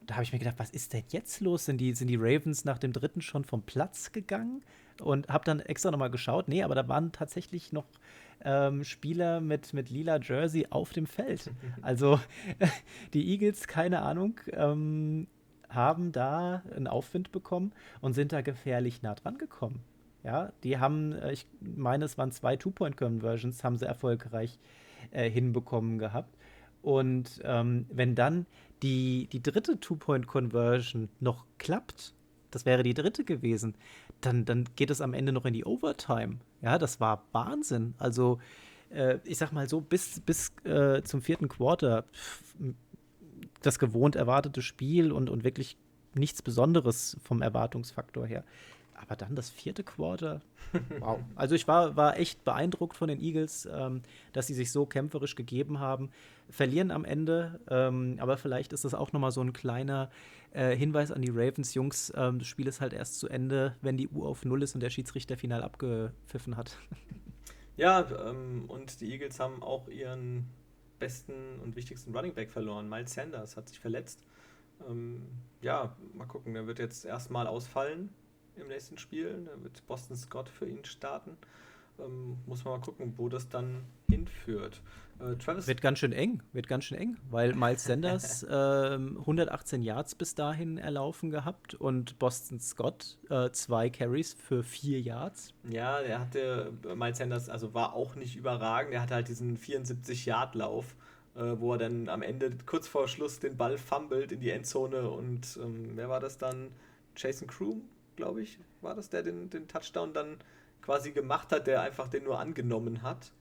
Da habe ich mir gedacht, was ist denn jetzt los? Sind die, sind die Ravens nach dem dritten schon vom Platz gegangen? Und habe dann extra nochmal geschaut. Nee, aber da waren tatsächlich noch ähm, Spieler mit, mit lila Jersey auf dem Feld. Also die Eagles, keine Ahnung, ähm, haben da einen Aufwind bekommen und sind da gefährlich nah dran gekommen. Ja, die haben, äh, ich meine, es waren zwei Two-Point-Conversions, haben sie erfolgreich äh, hinbekommen gehabt. Und ähm, wenn dann die, die dritte Two-Point-Conversion noch klappt, das wäre die dritte gewesen, dann, dann geht es am Ende noch in die Overtime. Ja, das war Wahnsinn. Also, äh, ich sag mal so, bis, bis äh, zum vierten Quarter das gewohnt erwartete Spiel und, und wirklich nichts Besonderes vom Erwartungsfaktor her. Aber dann das vierte Quarter, wow. Also ich war, war echt beeindruckt von den Eagles, ähm, dass sie sich so kämpferisch gegeben haben. Verlieren am Ende, ähm, aber vielleicht ist das auch nochmal so ein kleiner äh, Hinweis an die Ravens. Jungs, ähm, das Spiel ist halt erst zu Ende, wenn die Uhr auf Null ist und der Schiedsrichter final abgepfiffen hat. Ja, ähm, und die Eagles haben auch ihren besten und wichtigsten Running Back verloren. Miles Sanders hat sich verletzt. Ähm, ja, mal gucken, der wird jetzt erstmal ausfallen im nächsten Spiel. Da wird Boston Scott für ihn starten. Ähm, muss man mal gucken, wo das dann hinführt. Äh, Travis wird ganz schön eng, wird ganz schön eng, weil Miles Sanders äh, 118 Yards bis dahin erlaufen gehabt und Boston Scott äh, zwei Carries für vier Yards. Ja, der hatte Miles Sanders, also war auch nicht überragend. Er hatte halt diesen 74 Yard Lauf, äh, wo er dann am Ende kurz vor Schluss den Ball fummelt in die Endzone und ähm, wer war das dann? Jason Kroom glaube ich, war das, der den, den Touchdown dann quasi gemacht hat, der einfach den nur angenommen hat.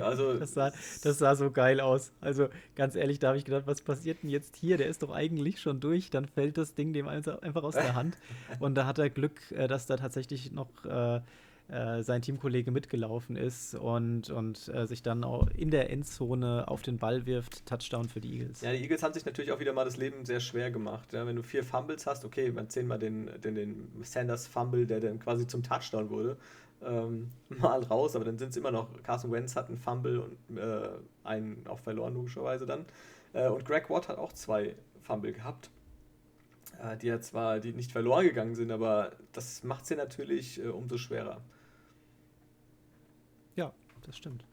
also das, sah, das sah so geil aus. Also ganz ehrlich, da habe ich gedacht, was passiert denn jetzt hier? Der ist doch eigentlich schon durch. Dann fällt das Ding dem einfach aus der Hand. Und da hat er Glück, äh, dass da tatsächlich noch äh, äh, sein Teamkollege mitgelaufen ist und, und äh, sich dann auch in der Endzone auf den Ball wirft. Touchdown für die Eagles. Ja, die Eagles haben sich natürlich auch wieder mal das Leben sehr schwer gemacht. Ja, wenn du vier Fumbles hast, okay, man zehnmal den, den, den Sanders-Fumble, der dann quasi zum Touchdown wurde, ähm, mal raus, aber dann sind es immer noch, Carson Wentz hat einen Fumble und äh, einen auch verloren, logischerweise dann. Äh, und Greg Watt hat auch zwei Fumble gehabt äh, die ja zwar die nicht verloren gegangen sind, aber das macht sie natürlich äh, umso schwerer das stimmt.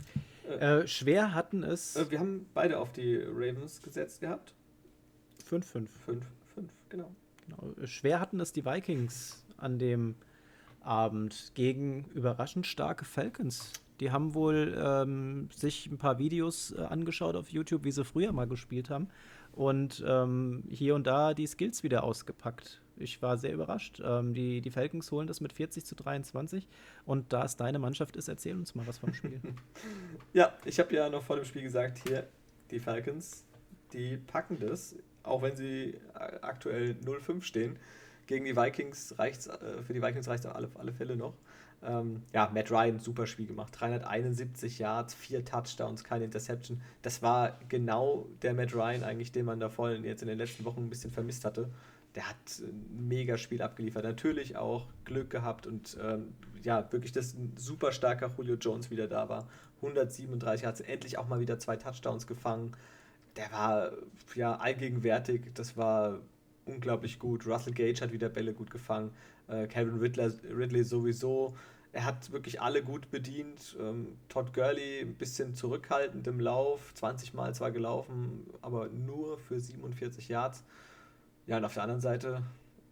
Äh, schwer hatten es. Äh, wir haben beide auf die Ravens gesetzt gehabt. 5-5. 5-5, genau. genau. Schwer hatten es die Vikings an dem Abend gegen überraschend starke Falcons. Die haben wohl ähm, sich ein paar Videos äh, angeschaut auf YouTube, wie sie früher mal gespielt haben. Und ähm, hier und da die Skills wieder ausgepackt ich war sehr überrascht. Ähm, die, die Falcons holen das mit 40 zu 23. Und da es deine Mannschaft ist, erzähl uns mal was vom Spiel. ja, ich habe ja noch vor dem Spiel gesagt, hier, die Falcons, die packen das, auch wenn sie aktuell 0-5 stehen. Gegen die Vikings reicht äh, für die Vikings reicht es auf alle, alle Fälle noch. Ähm, ja, Matt Ryan, super Spiel gemacht. 371 Yards, vier Touchdowns, keine Interception. Das war genau der Matt Ryan eigentlich, den man da vorhin jetzt in den letzten Wochen ein bisschen vermisst hatte der hat ein mega Spiel abgeliefert. Natürlich auch Glück gehabt und ähm, ja, wirklich, dass ein super starker Julio Jones wieder da war. 137 hat endlich auch mal wieder zwei Touchdowns gefangen. Der war ja allgegenwärtig, das war unglaublich gut. Russell Gage hat wieder Bälle gut gefangen. Äh, Calvin Ridley, Ridley sowieso. Er hat wirklich alle gut bedient. Ähm, Todd Gurley ein bisschen zurückhaltend im Lauf, 20 Mal zwar gelaufen, aber nur für 47 Yards. Ja, und auf der anderen Seite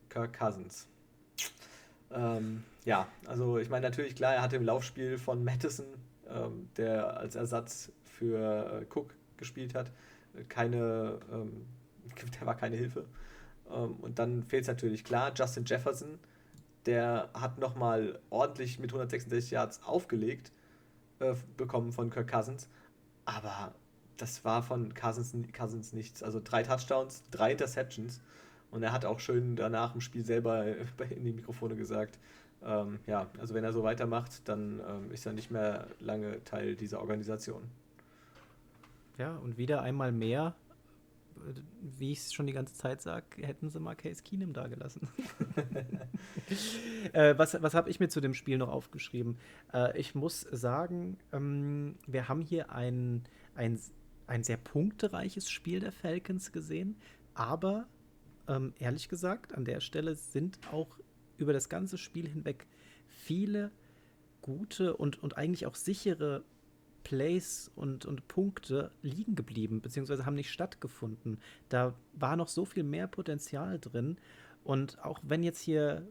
Kirk Cousins. Ähm, ja, also ich meine natürlich, klar, er hatte im Laufspiel von Madison, ähm, der als Ersatz für äh, Cook gespielt hat, keine, ähm, der war keine Hilfe. Ähm, und dann fehlt es natürlich klar, Justin Jefferson, der hat nochmal ordentlich mit 166 Yards aufgelegt äh, bekommen von Kirk Cousins, aber das war von Cousins, Cousins nichts. Also drei Touchdowns, drei Interceptions. Und er hat auch schön danach im Spiel selber in die Mikrofone gesagt, ähm, ja, also wenn er so weitermacht, dann ähm, ist er nicht mehr lange Teil dieser Organisation. Ja, und wieder einmal mehr, wie ich es schon die ganze Zeit sage, hätten sie mal Case Keenum da gelassen. äh, was was habe ich mir zu dem Spiel noch aufgeschrieben? Äh, ich muss sagen, ähm, wir haben hier ein, ein, ein sehr punktereiches Spiel der Falcons gesehen, aber ähm, ehrlich gesagt, an der Stelle sind auch über das ganze Spiel hinweg viele gute und, und eigentlich auch sichere Plays und, und Punkte liegen geblieben, beziehungsweise haben nicht stattgefunden. Da war noch so viel mehr Potenzial drin. Und auch wenn jetzt hier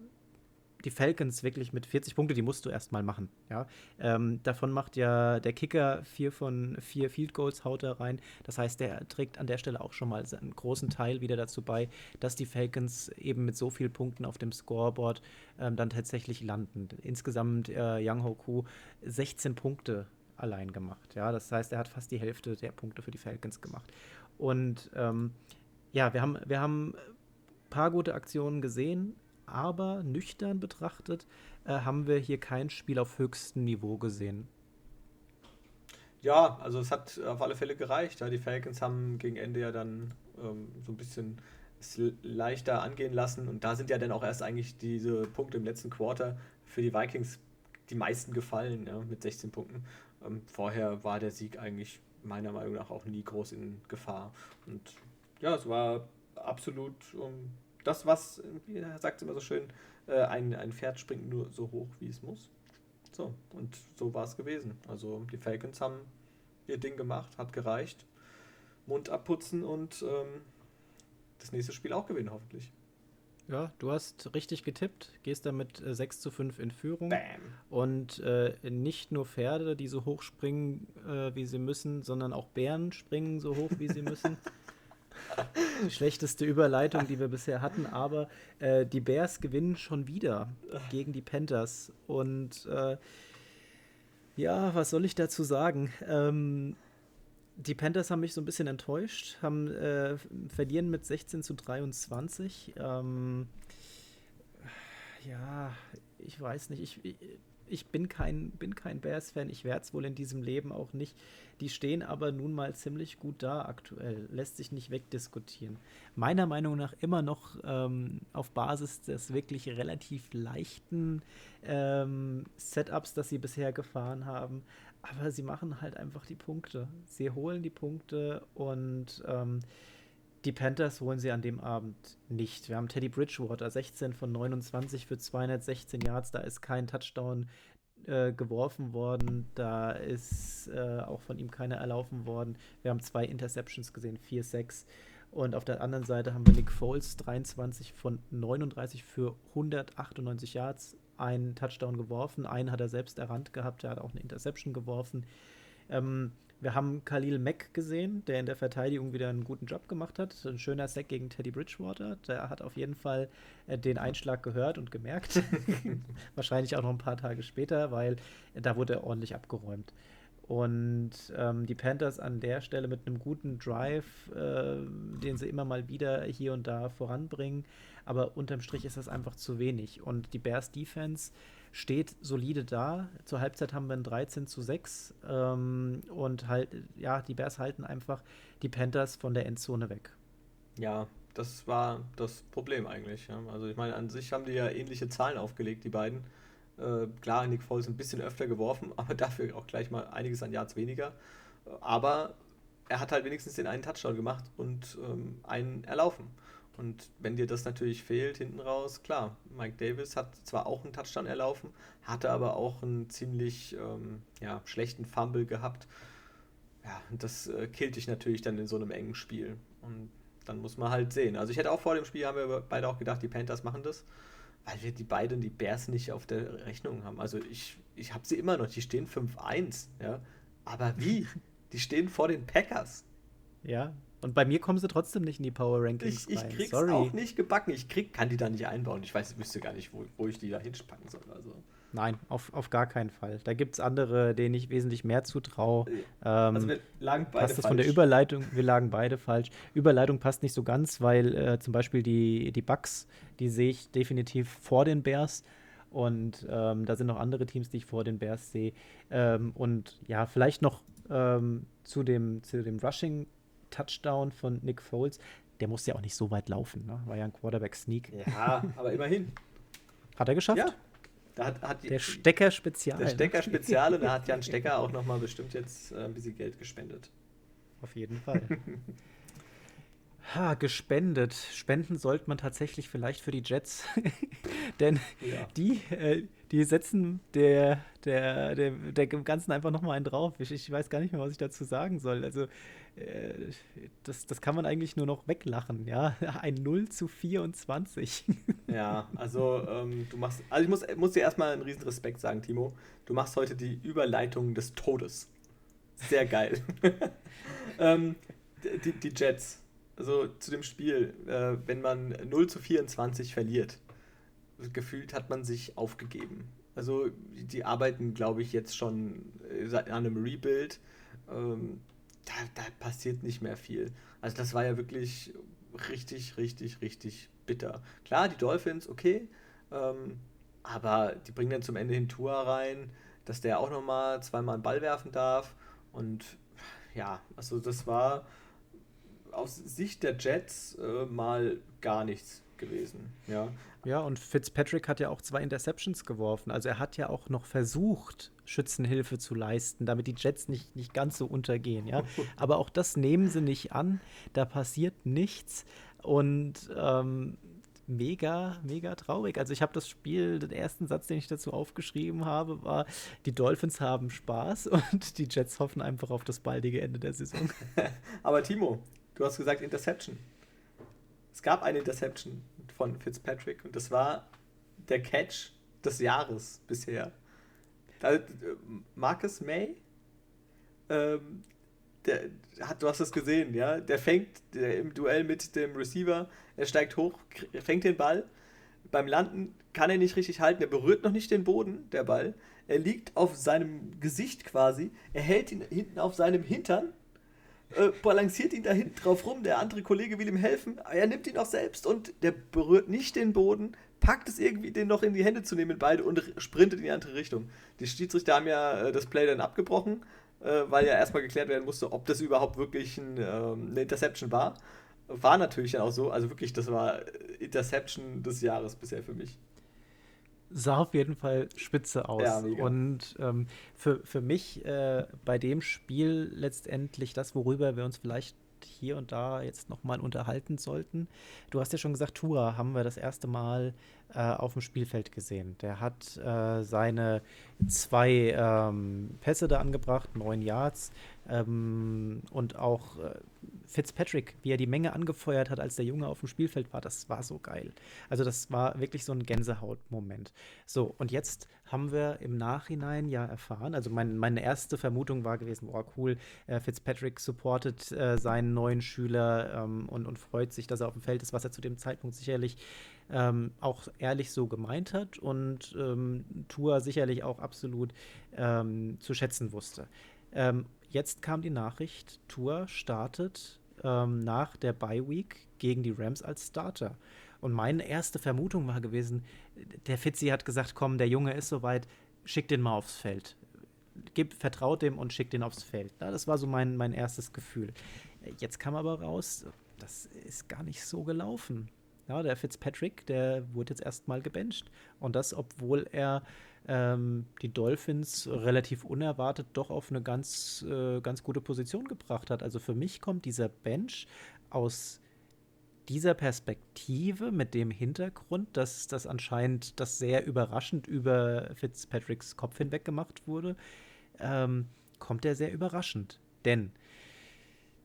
die Falcons wirklich mit 40 Punkte, die musst du erstmal machen. Ja? Ähm, davon macht ja der Kicker vier von vier Field Goals, haut er rein. Das heißt, der trägt an der Stelle auch schon mal einen großen Teil wieder dazu bei, dass die Falcons eben mit so vielen Punkten auf dem Scoreboard ähm, dann tatsächlich landen. Insgesamt äh, Young Hoku 16 Punkte allein gemacht. Ja, das heißt, er hat fast die Hälfte der Punkte für die Falcons gemacht. Und ähm, ja, wir haben, wir haben ein paar gute Aktionen gesehen, aber nüchtern betrachtet äh, haben wir hier kein Spiel auf höchstem Niveau gesehen. Ja, also es hat auf alle Fälle gereicht. Ja. Die Falcons haben gegen Ende ja dann ähm, so ein bisschen es leichter angehen lassen und da sind ja dann auch erst eigentlich diese Punkte im letzten Quarter für die Vikings die meisten gefallen, ja, mit 16 Punkten. Ähm, vorher war der Sieg eigentlich meiner Meinung nach auch nie groß in Gefahr. Und ja, es war absolut um, das, was, wie er sagt es immer so schön, äh, ein, ein Pferd springt nur so hoch, wie es muss. So, und so war es gewesen. Also die Falcons haben ihr Ding gemacht, hat gereicht. Mund abputzen und ähm, das nächste Spiel auch gewinnen, hoffentlich. Ja, du hast richtig getippt, gehst damit äh, 6 zu 5 in Führung. Bam. Und äh, nicht nur Pferde, die so hoch springen, äh, wie sie müssen, sondern auch Bären springen so hoch, wie sie müssen. die schlechteste Überleitung, die wir bisher hatten, aber äh, die Bears gewinnen schon wieder gegen die Panthers. Und äh, ja, was soll ich dazu sagen? Ähm, die Panthers haben mich so ein bisschen enttäuscht, haben äh, verlieren mit 16 zu 23. Ähm, ja, ich weiß nicht. Ich, ich bin kein, bin kein Bears-Fan. Ich werde es wohl in diesem Leben auch nicht. Die stehen aber nun mal ziemlich gut da aktuell. Lässt sich nicht wegdiskutieren. Meiner Meinung nach immer noch ähm, auf Basis des wirklich relativ leichten ähm, Setups, das sie bisher gefahren haben. Aber sie machen halt einfach die Punkte. Sie holen die Punkte und ähm, die Panthers holen sie an dem Abend nicht. Wir haben Teddy Bridgewater, 16 von 29 für 216 Yards. Da ist kein Touchdown äh, geworfen worden. Da ist äh, auch von ihm keiner erlaufen worden. Wir haben zwei Interceptions gesehen, 4-6. Und auf der anderen Seite haben wir Nick Foles, 23 von 39 für 198 Yards einen Touchdown geworfen, einen hat er selbst errannt gehabt, er hat auch eine Interception geworfen. Ähm, wir haben Khalil Mack gesehen, der in der Verteidigung wieder einen guten Job gemacht hat. Ein schöner Sack gegen Teddy Bridgewater. Der hat auf jeden Fall äh, den Einschlag gehört und gemerkt. Wahrscheinlich auch noch ein paar Tage später, weil äh, da wurde er ordentlich abgeräumt. Und ähm, die Panthers an der Stelle mit einem guten Drive, äh, den sie immer mal wieder hier und da voranbringen. Aber unterm Strich ist das einfach zu wenig. Und die Bears Defense steht solide da. Zur Halbzeit haben wir ein 13 zu 6. Ähm, und halt, ja, die Bears halten einfach die Panthers von der Endzone weg. Ja, das war das Problem eigentlich. Ja. Also ich meine, an sich haben die ja ähnliche Zahlen aufgelegt, die beiden. Äh, klar, Nick Foles ein bisschen öfter geworfen, aber dafür auch gleich mal einiges an Yards weniger. Aber er hat halt wenigstens den einen Touchdown gemacht und ähm, einen erlaufen. Und wenn dir das natürlich fehlt hinten raus, klar, Mike Davis hat zwar auch einen Touchdown erlaufen, hatte aber auch einen ziemlich ähm, ja, schlechten Fumble gehabt. Ja, das äh, killt dich natürlich dann in so einem engen Spiel. Und dann muss man halt sehen. Also ich hätte auch vor dem Spiel, haben wir beide auch gedacht, die Panthers machen das weil wir die beiden, die Bears, nicht auf der Rechnung haben. Also ich, ich habe sie immer noch, die stehen 5-1, ja. Aber wie? Die stehen vor den Packers. Ja, und bei mir kommen sie trotzdem nicht in die Power Rankings ich, ich rein. krieg's Sorry. auch nicht gebacken. Ich krieg, kann die da nicht einbauen. Ich weiß, ich wüsste gar nicht, wo, wo ich die da hinspacken soll. Also. Nein, auf, auf gar keinen Fall. Da gibt es andere, denen ich wesentlich mehr zutraue. Ähm, also wir lagen beide passt das falsch. von der Überleitung, wir lagen beide falsch. Überleitung passt nicht so ganz, weil äh, zum Beispiel die, die Bucks, die sehe ich definitiv vor den Bears. Und ähm, da sind noch andere Teams, die ich vor den Bears sehe. Ähm, und ja, vielleicht noch ähm, zu dem, zu dem Rushing-Touchdown von Nick Foles. Der musste ja auch nicht so weit laufen, ne? War ja ein Quarterback-Sneak. Ja, aber immerhin. Hat er geschafft? Ja, da hat, hat der Stecker Spezial. Der Stecker Spezial und da hat Jan Stecker auch nochmal bestimmt jetzt äh, ein bisschen Geld gespendet. Auf jeden Fall. ha, gespendet. Spenden sollte man tatsächlich vielleicht für die Jets. Denn ja. die, äh, die setzen der, der, der, der Ganzen einfach nochmal einen drauf. Ich, ich weiß gar nicht mehr, was ich dazu sagen soll. Also, äh, das, das kann man eigentlich nur noch weglachen, ja. Ein 0 zu 24. Ja, also ähm, du machst, also ich muss, muss dir erstmal einen riesen Respekt sagen, Timo. Du machst heute die Überleitung des Todes. Sehr geil. ähm, die, die Jets, also zu dem Spiel, äh, wenn man 0 zu 24 verliert, gefühlt hat man sich aufgegeben. Also die arbeiten, glaube ich, jetzt schon an einem Rebuild. Ähm, da, da passiert nicht mehr viel. Also das war ja wirklich richtig, richtig, richtig bitter. Klar, die Dolphins, okay, ähm, aber die bringen dann zum Ende hin Tour rein, dass der auch nochmal zweimal einen Ball werfen darf. Und ja, also das war aus Sicht der Jets äh, mal gar nichts gewesen. Ja. ja, und Fitzpatrick hat ja auch zwei Interceptions geworfen. Also er hat ja auch noch versucht, Schützenhilfe zu leisten, damit die Jets nicht, nicht ganz so untergehen. Ja? Aber auch das nehmen sie nicht an. Da passiert nichts. Und ähm, mega, mega traurig. Also ich habe das Spiel, den ersten Satz, den ich dazu aufgeschrieben habe, war, die Dolphins haben Spaß und die Jets hoffen einfach auf das baldige Ende der Saison. Aber Timo, du hast gesagt Interception. Es gab eine Interception von Fitzpatrick und das war der Catch des Jahres bisher. Äh, Marcus May, ähm, der hat, du hast es gesehen, ja, der fängt der, im Duell mit dem Receiver, er steigt hoch, fängt den Ball. Beim Landen kann er nicht richtig halten, er berührt noch nicht den Boden, der Ball. Er liegt auf seinem Gesicht quasi, er hält ihn hinten auf seinem Hintern äh, balanciert ihn da hinten drauf rum, der andere Kollege will ihm helfen, er nimmt ihn auch selbst und der berührt nicht den Boden, packt es irgendwie, den noch in die Hände zu nehmen, beide und sprintet in die andere Richtung. Die Schiedsrichter haben ja äh, das Play dann abgebrochen, äh, weil ja erstmal geklärt werden musste, ob das überhaupt wirklich ein, ähm, eine Interception war. War natürlich dann auch so, also wirklich, das war Interception des Jahres bisher für mich sah auf jeden Fall spitze aus. Ja, und ähm, für, für mich äh, bei dem Spiel letztendlich das, worüber wir uns vielleicht hier und da jetzt nochmal unterhalten sollten. Du hast ja schon gesagt, Tua haben wir das erste Mal äh, auf dem Spielfeld gesehen. Der hat äh, seine zwei ähm, Pässe da angebracht, neun Yards. Ähm, und auch äh, Fitzpatrick, wie er die Menge angefeuert hat, als der Junge auf dem Spielfeld war, das war so geil. Also das war wirklich so ein Gänsehaut-Moment. So, und jetzt haben wir im Nachhinein ja erfahren, also mein, meine erste Vermutung war gewesen, boah, cool, äh, Fitzpatrick supportet äh, seinen neuen Schüler ähm, und, und freut sich, dass er auf dem Feld ist, was er zu dem Zeitpunkt sicherlich ähm, auch ehrlich so gemeint hat und ähm, Tour sicherlich auch absolut ähm, zu schätzen wusste. Jetzt kam die Nachricht, Tour startet ähm, nach der Bye Week gegen die Rams als Starter. Und meine erste Vermutung war gewesen, der Fitzi hat gesagt, komm, der Junge ist soweit, schick den mal aufs Feld. Gib, vertraut dem und schick den aufs Feld. Ja, das war so mein, mein erstes Gefühl. Jetzt kam aber raus, das ist gar nicht so gelaufen. Ja, der Fitzpatrick, der wurde jetzt erstmal gebencht. Und das, obwohl er ähm, die Dolphins relativ unerwartet doch auf eine ganz, äh, ganz gute Position gebracht hat. Also für mich kommt dieser Bench aus dieser Perspektive mit dem Hintergrund, dass das anscheinend das sehr überraschend über Fitzpatricks Kopf hinweg gemacht wurde, ähm, kommt er sehr überraschend. Denn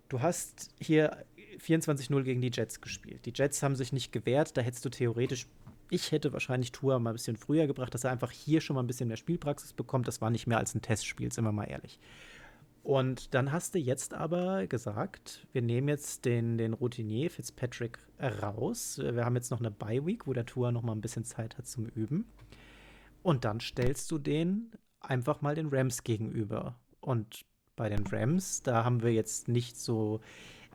du hast hier 24-0 gegen die Jets gespielt. Die Jets haben sich nicht gewehrt, da hättest du theoretisch ich hätte wahrscheinlich Tour mal ein bisschen früher gebracht, dass er einfach hier schon mal ein bisschen mehr Spielpraxis bekommt. Das war nicht mehr als ein Testspiel, sind wir mal ehrlich. Und dann hast du jetzt aber gesagt, wir nehmen jetzt den, den Routinier Fitzpatrick raus. Wir haben jetzt noch eine Bye-Week, wo der Tour noch mal ein bisschen Zeit hat zum Üben. Und dann stellst du den einfach mal den Rams gegenüber. Und bei den Rams, da haben wir jetzt nicht so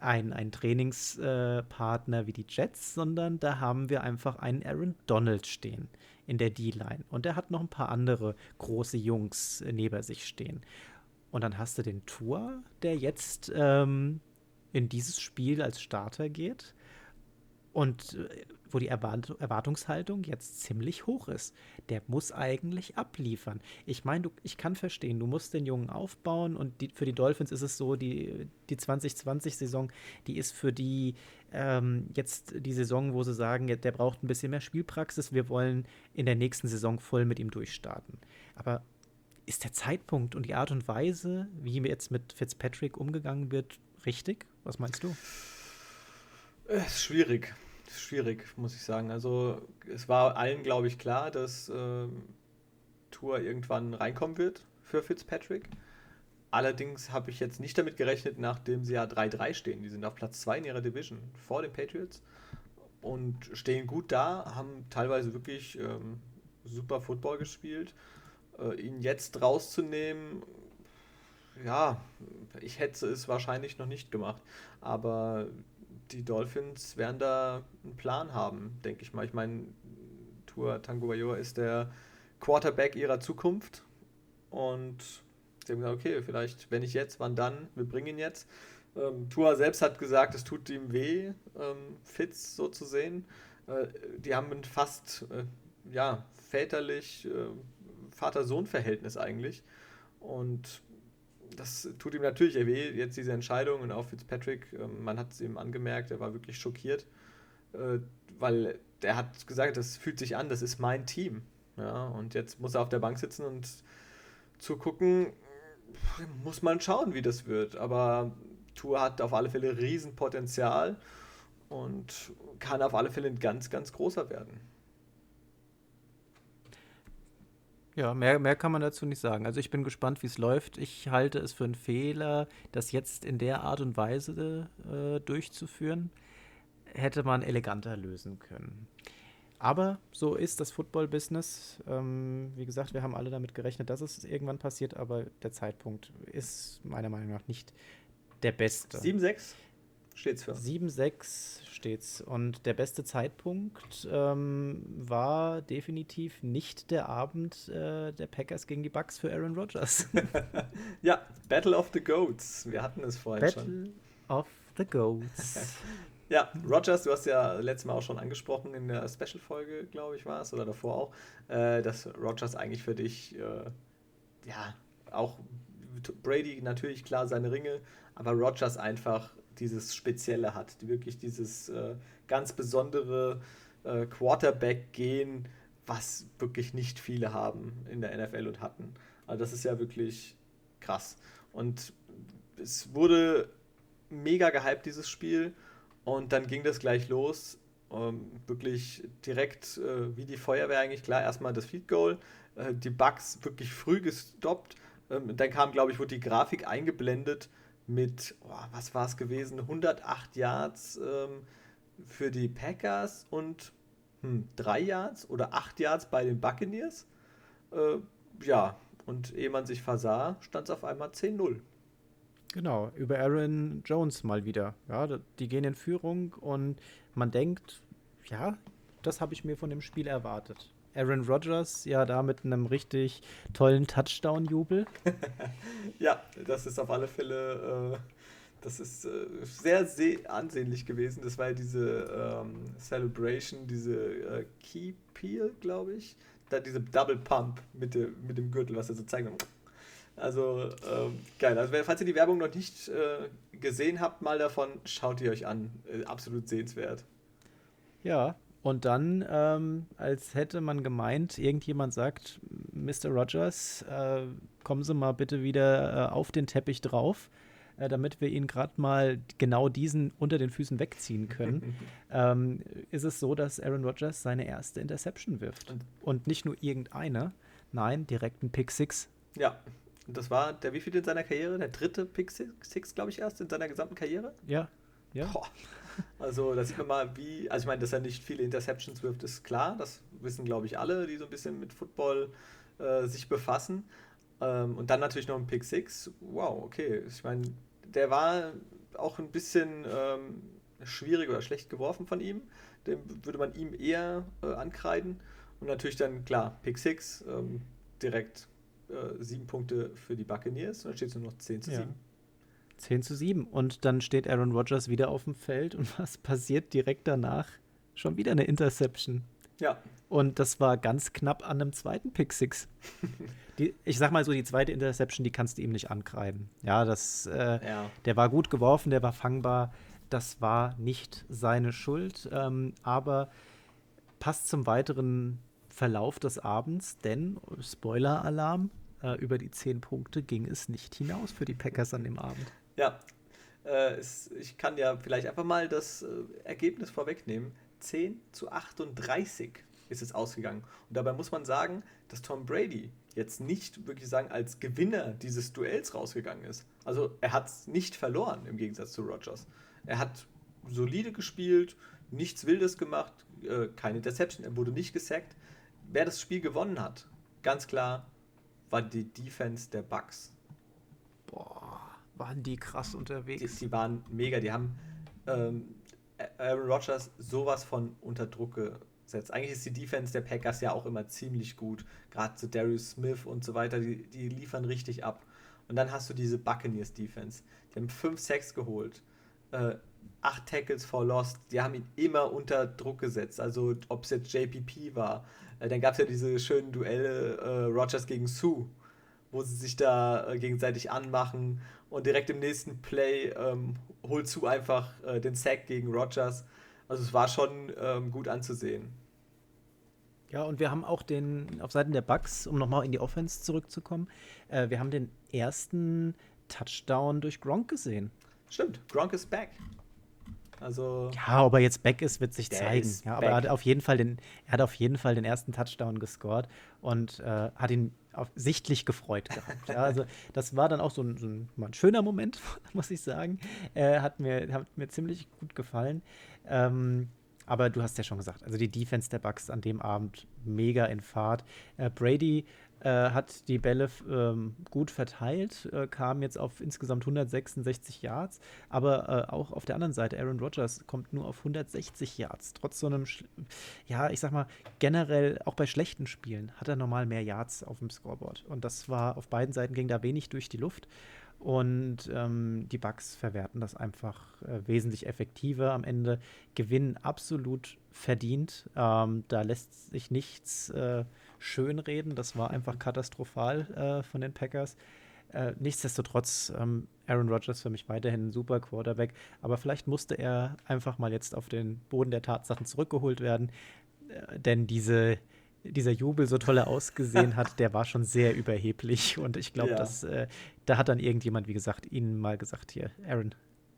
ein, ein Trainingspartner wie die Jets, sondern da haben wir einfach einen Aaron Donald stehen in der D-Line. Und er hat noch ein paar andere große Jungs neben sich stehen. Und dann hast du den Tour, der jetzt ähm, in dieses Spiel als Starter geht. Und äh, wo die Erwart Erwartungshaltung jetzt ziemlich hoch ist. Der muss eigentlich abliefern. Ich meine, ich kann verstehen, du musst den Jungen aufbauen und die, für die Dolphins ist es so, die, die 2020-Saison, die ist für die ähm, jetzt die Saison, wo sie sagen, der braucht ein bisschen mehr Spielpraxis, wir wollen in der nächsten Saison voll mit ihm durchstarten. Aber ist der Zeitpunkt und die Art und Weise, wie jetzt mit Fitzpatrick umgegangen wird, richtig? Was meinst du? Es ist schwierig schwierig, muss ich sagen. Also es war allen, glaube ich, klar, dass äh, Tour irgendwann reinkommen wird für Fitzpatrick. Allerdings habe ich jetzt nicht damit gerechnet, nachdem sie ja 3-3 stehen. Die sind auf Platz 2 in ihrer Division vor den Patriots und stehen gut da, haben teilweise wirklich ähm, super Football gespielt. Äh, ihn jetzt rauszunehmen, ja, ich hätte es wahrscheinlich noch nicht gemacht. Aber die Dolphins werden da einen Plan haben, denke ich mal. Ich meine, Tua Tagovailoa ist der Quarterback ihrer Zukunft und sie haben gesagt, okay, vielleicht, wenn nicht jetzt, wann dann? Wir bringen ihn jetzt. Ähm, Tua selbst hat gesagt, es tut ihm weh, ähm, Fitz so zu sehen. Äh, die haben ein fast, äh, ja, väterlich, äh, Vater-Sohn-Verhältnis eigentlich. Und das tut ihm natürlich weh, jetzt diese Entscheidung und auch Fitzpatrick, ähm, man hat es ihm angemerkt, er war wirklich schockiert, äh, weil er hat gesagt, das fühlt sich an, das ist mein Team. Ja, und jetzt muss er auf der Bank sitzen und zugucken, muss man schauen, wie das wird. Aber Tour hat auf alle Fälle Riesenpotenzial und kann auf alle Fälle ein ganz, ganz großer werden. Ja, mehr, mehr kann man dazu nicht sagen. Also ich bin gespannt, wie es läuft. Ich halte es für einen Fehler, das jetzt in der Art und Weise äh, durchzuführen. Hätte man eleganter lösen können. Aber so ist das Football-Business. Ähm, wie gesagt, wir haben alle damit gerechnet, dass es irgendwann passiert, aber der Zeitpunkt ist meiner Meinung nach nicht der beste. 7-6 steht's für. 7-6 steht's. Und der beste Zeitpunkt ähm, war definitiv nicht der Abend äh, der Packers gegen die Bucks für Aaron Rodgers. ja, Battle of the Goats. Wir hatten es vorhin Battle schon. Battle of the Goats. ja, Rodgers, du hast ja letztes Mal auch schon angesprochen in der Special-Folge, glaube ich, war es, oder davor auch, äh, dass Rodgers eigentlich für dich, äh, ja, auch Brady natürlich klar seine Ringe, aber Rodgers einfach dieses Spezielle hat, die wirklich dieses äh, ganz besondere äh, Quarterback-Gehen, was wirklich nicht viele haben in der NFL und hatten. Also das ist ja wirklich krass. Und es wurde mega gehypt, dieses Spiel. Und dann ging das gleich los. Ähm, wirklich direkt äh, wie die Feuerwehr eigentlich klar. Erstmal das Field Goal. Äh, die Bugs wirklich früh gestoppt. Ähm, dann kam, glaube ich, wurde die Grafik eingeblendet mit, oh, was war es gewesen, 108 Yards ähm, für die Packers und hm, 3 Yards oder 8 Yards bei den Buccaneers. Äh, ja, und ehe man sich versah, stand es auf einmal 10-0. Genau, über Aaron Jones mal wieder. Ja, die gehen in Führung und man denkt, ja, das habe ich mir von dem Spiel erwartet. Aaron Rodgers ja da mit einem richtig tollen Touchdown-Jubel. ja, das ist auf alle Fälle, äh, das ist äh, sehr, sehr ansehnlich gewesen. Das war ja diese ähm, Celebration, diese äh, Key Peel, glaube ich. Da diese Double Pump mit, de, mit dem Gürtel, was er so zeigt. Also ähm, geil. Also falls ihr die Werbung noch nicht äh, gesehen habt, mal davon, schaut ihr euch an. Äh, absolut sehenswert. Ja, und dann, ähm, als hätte man gemeint, irgendjemand sagt, Mr. Rogers, äh, kommen Sie mal bitte wieder äh, auf den Teppich drauf, äh, damit wir ihn gerade mal genau diesen unter den Füßen wegziehen können, ähm, ist es so, dass Aaron Rodgers seine erste Interception wirft. Und nicht nur irgendeine, nein, direkt ein Pick Six. Ja, das war der wievielte in seiner Karriere? Der dritte Pick Six, glaube ich, erst in seiner gesamten Karriere? Ja. Ja. Boah. Also da sieht man mal, wie, also ich meine, dass er nicht viele Interceptions wirft, ist klar. Das wissen, glaube ich, alle, die so ein bisschen mit Football äh, sich befassen. Ähm, und dann natürlich noch ein Pick Six. Wow, okay. Ich meine, der war auch ein bisschen ähm, schwierig oder schlecht geworfen von ihm. Den würde man ihm eher äh, ankreiden. Und natürlich dann, klar, Pick Six, ähm, direkt äh, sieben Punkte für die Buccaneers. Und dann steht es nur noch 10 zu 7. Ja. 10 zu 7. Und dann steht Aaron Rodgers wieder auf dem Feld und was passiert direkt danach? Schon wieder eine Interception. Ja. Und das war ganz knapp an einem zweiten Pick Six. die, ich sag mal so, die zweite Interception, die kannst du ihm nicht ankreiden. Ja, das, äh, ja. der war gut geworfen, der war fangbar. Das war nicht seine Schuld. Ähm, aber passt zum weiteren Verlauf des Abends, denn Spoiler-Alarm, äh, über die zehn Punkte ging es nicht hinaus für die Packers an dem Abend. Ja, äh, es, ich kann ja vielleicht einfach mal das äh, Ergebnis vorwegnehmen. 10 zu 38 ist es ausgegangen. Und dabei muss man sagen, dass Tom Brady jetzt nicht wirklich sagen als Gewinner dieses Duells rausgegangen ist. Also er hat es nicht verloren im Gegensatz zu Rogers. Er hat solide gespielt, nichts Wildes gemacht, äh, keine Interception, er wurde nicht gesackt. Wer das Spiel gewonnen hat, ganz klar, war die Defense der Bucks. Boah, waren die krass unterwegs. Die, die waren mega, die haben ähm, Aaron Rodgers sowas von unter Druck gesetzt. Eigentlich ist die Defense der Packers ja auch immer ziemlich gut. Gerade zu Darius Smith und so weiter, die, die liefern richtig ab. Und dann hast du diese Buccaneers Defense. Die haben fünf Sacks geholt, äh, acht Tackles for Lost. Die haben ihn immer unter Druck gesetzt. Also ob es jetzt JPP war. Äh, dann gab es ja diese schönen Duelle äh, Rodgers gegen Sue, wo sie sich da äh, gegenseitig anmachen und direkt im nächsten Play ähm, holt zu einfach äh, den Sack gegen Rogers. Also es war schon ähm, gut anzusehen. Ja, und wir haben auch den, auf Seiten der Bucks, um nochmal in die Offense zurückzukommen, äh, wir haben den ersten Touchdown durch Gronk gesehen. Stimmt, Gronk ist back. Also ja, ob er jetzt back ist, wird sich zeigen. Ja, aber er hat auf jeden Fall den, er hat auf jeden Fall den ersten Touchdown gescored und äh, hat ihn sichtlich gefreut gehabt. Ja, also das war dann auch so ein, so ein, ein schöner Moment, muss ich sagen. Äh, hat, mir, hat mir ziemlich gut gefallen. Ähm, aber du hast ja schon gesagt, also die Defense der Bucks an dem Abend mega in Fahrt. Äh, Brady äh, hat die Bälle ähm, gut verteilt, äh, kam jetzt auf insgesamt 166 Yards, aber äh, auch auf der anderen Seite, Aaron Rodgers kommt nur auf 160 Yards. Trotz so einem, ja, ich sag mal, generell auch bei schlechten Spielen hat er normal mehr Yards auf dem Scoreboard. Und das war auf beiden Seiten ging da wenig durch die Luft. Und ähm, die Bugs verwerten das einfach äh, wesentlich effektiver. Am Ende gewinnen absolut verdient. Ähm, da lässt sich nichts äh, schönreden. Das war einfach katastrophal äh, von den Packers. Äh, nichtsdestotrotz, ähm, Aaron Rodgers für mich weiterhin ein super Quarterback, aber vielleicht musste er einfach mal jetzt auf den Boden der Tatsachen zurückgeholt werden, äh, denn diese, dieser Jubel, so toll er ausgesehen hat, der war schon sehr überheblich und ich glaube, ja. dass äh, da hat dann irgendjemand, wie gesagt, ihnen mal gesagt, hier, Aaron,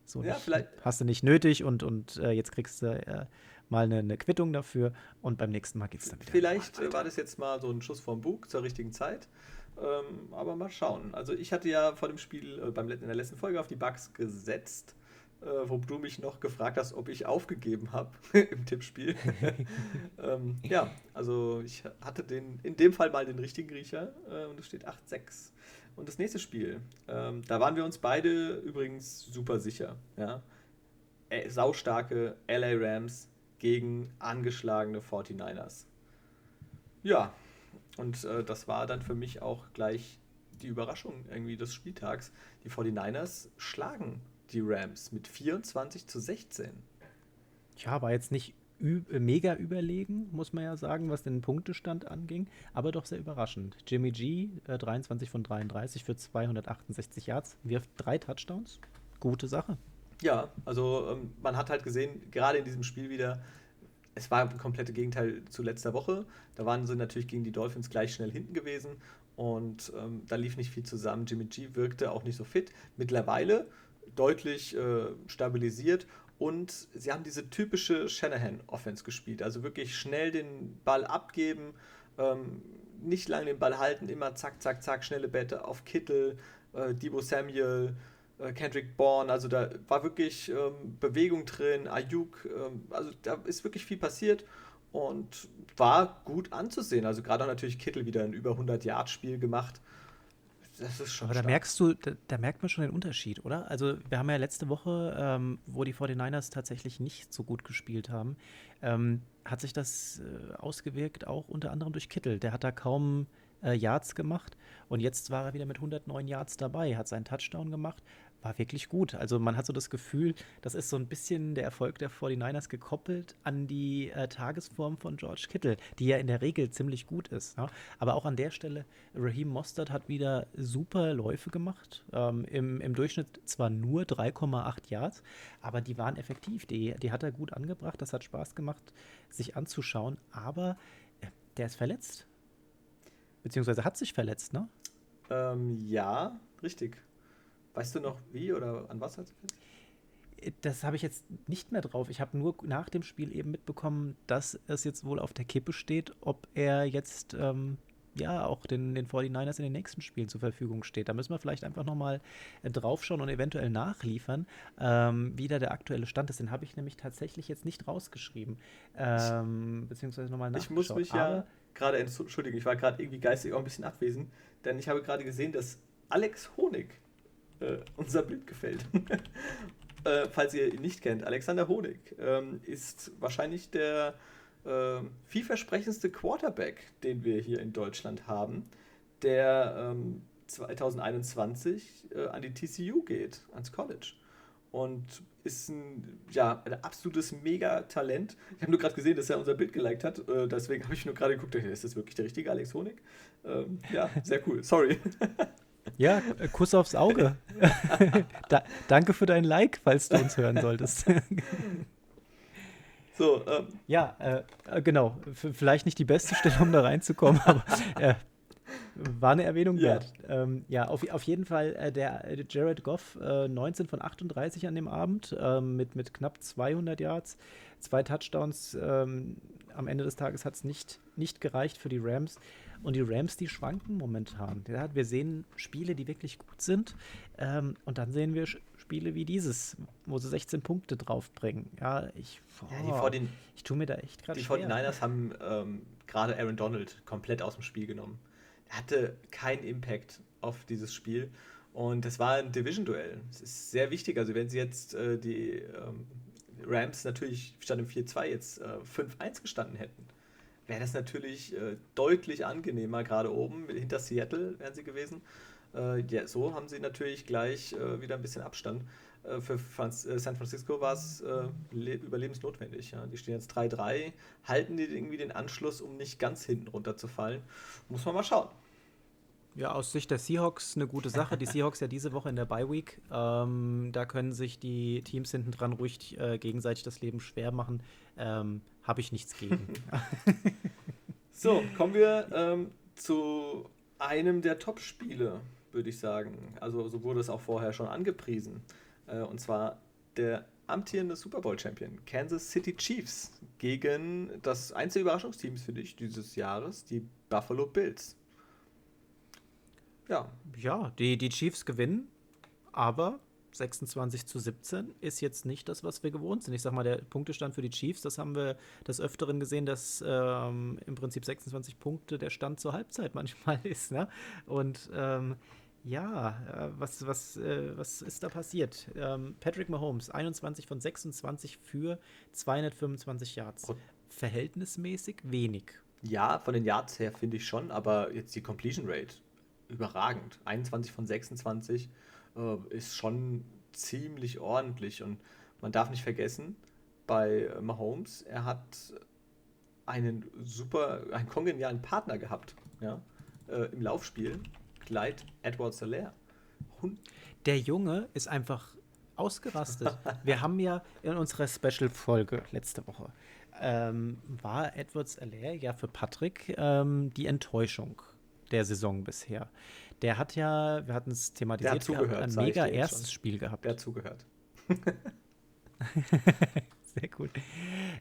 so ja, nicht, hast du nicht nötig und, und äh, jetzt kriegst du äh, mal eine, eine, Quittung dafür und beim nächsten Mal geht es dann wieder. Vielleicht weiter. war das jetzt mal so ein Schuss vom Bug zur richtigen Zeit. Ähm, aber mal schauen. Also ich hatte ja vor dem Spiel äh, beim, in der letzten Folge auf die Bugs gesetzt, äh, wo du mich noch gefragt hast, ob ich aufgegeben habe im Tippspiel. ähm, ja, also ich hatte den in dem Fall mal den richtigen Riecher äh, und es steht 8-6. Und das nächste Spiel, ähm, da waren wir uns beide übrigens super sicher. Ja? Äh, saustarke LA Rams gegen angeschlagene 49ers. Ja, und äh, das war dann für mich auch gleich die Überraschung irgendwie des Spieltags. Die 49ers schlagen die Rams mit 24 zu 16. Ja, war jetzt nicht mega überlegen, muss man ja sagen, was den Punktestand anging, aber doch sehr überraschend. Jimmy G, äh, 23 von 33 für 268 Yards, wirft drei Touchdowns. Gute Sache. Ja, also ähm, man hat halt gesehen, gerade in diesem Spiel wieder, es war ein komplettes Gegenteil zu letzter Woche. Da waren sie natürlich gegen die Dolphins gleich schnell hinten gewesen und ähm, da lief nicht viel zusammen. Jimmy G wirkte auch nicht so fit. Mittlerweile deutlich äh, stabilisiert und sie haben diese typische Shanahan-Offense gespielt. Also wirklich schnell den Ball abgeben, ähm, nicht lange den Ball halten, immer zack, zack, zack, schnelle Bette auf Kittel, äh, Debo Samuel, Kendrick Bourne, also da war wirklich ähm, Bewegung drin, Ayuk, ähm, also da ist wirklich viel passiert und war gut anzusehen. Also gerade auch natürlich Kittel wieder ein über 100 Yard Spiel gemacht. Das ist schon. Aber stark. da merkst du, da, da, merkt man schon den Unterschied, oder? Also wir haben ja letzte Woche, ähm, wo die 49ers tatsächlich nicht so gut gespielt haben, ähm, hat sich das äh, ausgewirkt auch unter anderem durch Kittel. Der hat da kaum äh, Yards gemacht und jetzt war er wieder mit 109 Yards dabei, hat seinen Touchdown gemacht, war wirklich gut. Also man hat so das Gefühl, das ist so ein bisschen der Erfolg der 49ers gekoppelt an die äh, Tagesform von George Kittle, die ja in der Regel ziemlich gut ist. Ja? Aber auch an der Stelle, Raheem Mostert hat wieder super Läufe gemacht. Ähm, im, Im Durchschnitt zwar nur 3,8 Yards, aber die waren effektiv. Die, die hat er gut angebracht. Das hat Spaß gemacht, sich anzuschauen. Aber äh, der ist verletzt. Beziehungsweise hat sich verletzt, ne? Ähm, ja, richtig. Weißt du noch wie oder an was hat verletzt? Das habe ich jetzt nicht mehr drauf. Ich habe nur nach dem Spiel eben mitbekommen, dass es jetzt wohl auf der Kippe steht, ob er jetzt ähm, ja auch den, den 49ers in den nächsten Spielen zur Verfügung steht. Da müssen wir vielleicht einfach nochmal äh, draufschauen und eventuell nachliefern, ähm, wie da der aktuelle Stand ist. Den habe ich nämlich tatsächlich jetzt nicht rausgeschrieben. Ähm, beziehungsweise nochmal nachgeschaut. Ich muss mich ja gerade, entschuldigen, ich war gerade irgendwie geistig auch ein bisschen abwesend, denn ich habe gerade gesehen, dass Alex Honig äh, unser Bild gefällt. äh, falls ihr ihn nicht kennt, Alexander Honig ähm, ist wahrscheinlich der äh, vielversprechendste Quarterback, den wir hier in Deutschland haben, der ähm, 2021 äh, an die TCU geht, ans College. Und ist ein, ja, ein absolutes Mega-Talent. Ich habe nur gerade gesehen, dass er unser Bild geliked hat. Äh, deswegen habe ich nur gerade geguckt, ist das wirklich der richtige Alex Honig? Ähm, ja, sehr cool. Sorry. Ja, Kuss aufs Auge. da, danke für dein Like, falls du uns hören solltest. so, ähm. Ja, äh, genau. F vielleicht nicht die beste Stelle, um da reinzukommen, aber äh, war eine Erwähnung ja. wert. Ähm, ja, auf, auf jeden Fall äh, der äh, Jared Goff, 19 äh, von 38 an dem Abend ähm, mit, mit knapp 200 Yards, zwei Touchdowns. Ähm, am Ende des Tages hat es nicht, nicht gereicht für die Rams. Und die Rams, die schwanken momentan. Ja, wir sehen Spiele, die wirklich gut sind. Ähm, und dann sehen wir Spiele wie dieses, wo sie 16 Punkte draufbringen. Ja, ich, oh, ja, die ich tue mir da echt gerade Die 49ers haben ähm, gerade Aaron Donald komplett aus dem Spiel genommen. Er hatte keinen Impact auf dieses Spiel. Und das war ein Division-Duell. Es ist sehr wichtig. Also, wenn sie jetzt äh, die ähm, Rams natürlich statt im 4-2 jetzt äh, 5-1 gestanden hätten, wäre das natürlich äh, deutlich angenehmer, gerade oben hinter Seattle wären sie gewesen. Äh, ja, so haben sie natürlich gleich äh, wieder ein bisschen Abstand. Äh, für äh, San Francisco war es äh, überlebensnotwendig. Ja. Die stehen jetzt 3-3, halten die irgendwie den Anschluss, um nicht ganz hinten runterzufallen. Muss man mal schauen. Ja, aus Sicht der Seahawks eine gute Sache. Die Seahawks ja diese Woche in der Bye Week. Ähm, da können sich die Teams hinten dran ruhig äh, gegenseitig das Leben schwer machen. Ähm, Habe ich nichts gegen. so, kommen wir ähm, zu einem der Top-Spiele, würde ich sagen. Also so wurde es auch vorher schon angepriesen. Äh, und zwar der amtierende Super Bowl-Champion Kansas City Chiefs gegen das einzige Überraschungsteam für dich dieses Jahres, die Buffalo Bills. Ja. Ja, die, die Chiefs gewinnen, aber 26 zu 17 ist jetzt nicht das, was wir gewohnt sind. Ich sag mal, der Punktestand für die Chiefs, das haben wir des Öfteren gesehen, dass ähm, im Prinzip 26 Punkte der Stand zur Halbzeit manchmal ist. Ne? Und ähm, ja, äh, was, was, äh, was ist da passiert? Ähm, Patrick Mahomes, 21 von 26 für 225 Yards. Und Verhältnismäßig wenig. Ja, von den Yards her finde ich schon, aber jetzt die Completion Rate überragend. 21 von 26 äh, ist schon ziemlich ordentlich und man darf nicht vergessen, bei Mahomes, er hat einen super, einen kongenialen Partner gehabt, ja, äh, im Laufspiel, Clyde Edwards Solaire. Der Junge ist einfach ausgerastet. Wir haben ja in unserer Special-Folge letzte Woche ähm, war Edwards Allaire ja für Patrick ähm, die Enttäuschung der Saison bisher. Der hat ja, wir hatten es thematisiert, gehabt, ein mega erstes Spiel gehabt. Der hat zugehört. Sehr gut.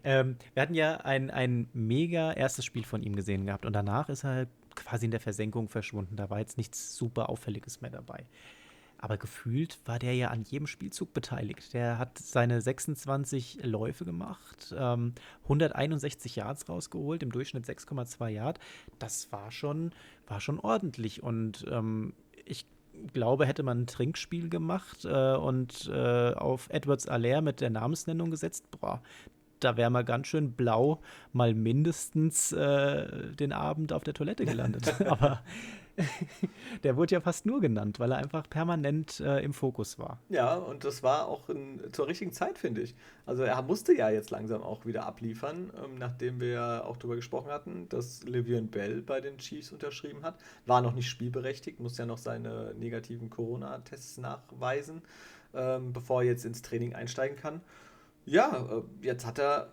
Ähm, wir hatten ja ein, ein mega erstes Spiel von ihm gesehen gehabt und danach ist er quasi in der Versenkung verschwunden. Da war jetzt nichts super Auffälliges mehr dabei. Aber gefühlt war der ja an jedem Spielzug beteiligt. Der hat seine 26 Läufe gemacht, ähm, 161 Yards rausgeholt, im Durchschnitt 6,2 Yard. Das war schon, war schon ordentlich. Und ähm, ich glaube, hätte man ein Trinkspiel gemacht äh, und äh, auf Edwards Allaire mit der Namensnennung gesetzt, boah, da wäre man ganz schön blau mal mindestens äh, den Abend auf der Toilette gelandet. Aber der wurde ja fast nur genannt, weil er einfach permanent äh, im Fokus war. Ja, und das war auch in, zur richtigen Zeit, finde ich. Also er musste ja jetzt langsam auch wieder abliefern, ähm, nachdem wir auch darüber gesprochen hatten, dass Livian Bell bei den Chiefs unterschrieben hat. War noch nicht spielberechtigt, muss ja noch seine negativen Corona-Tests nachweisen, ähm, bevor er jetzt ins Training einsteigen kann. Ja, äh, jetzt hat er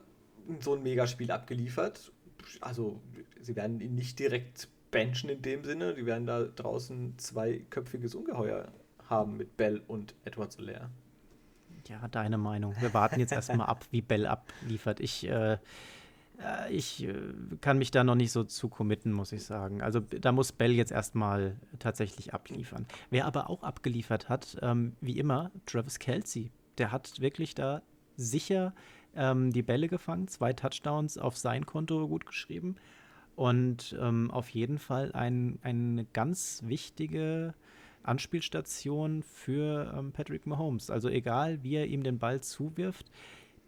so ein Megaspiel abgeliefert. Also sie werden ihn nicht direkt benchen in dem Sinne. Die werden da draußen zweiköpfiges Ungeheuer haben mit Bell und Edwards Alaire. Ja, deine Meinung. Wir warten jetzt erstmal ab, wie Bell abliefert. Ich, äh, äh, ich äh, kann mich da noch nicht so zu committen, muss ich sagen. Also da muss Bell jetzt erstmal tatsächlich abliefern. Wer aber auch abgeliefert hat, ähm, wie immer, Travis Kelsey. Der hat wirklich da sicher ähm, die Bälle gefangen, zwei Touchdowns auf sein Konto gut geschrieben. Und ähm, auf jeden Fall ein, eine ganz wichtige Anspielstation für ähm, Patrick Mahomes. Also egal, wie er ihm den Ball zuwirft,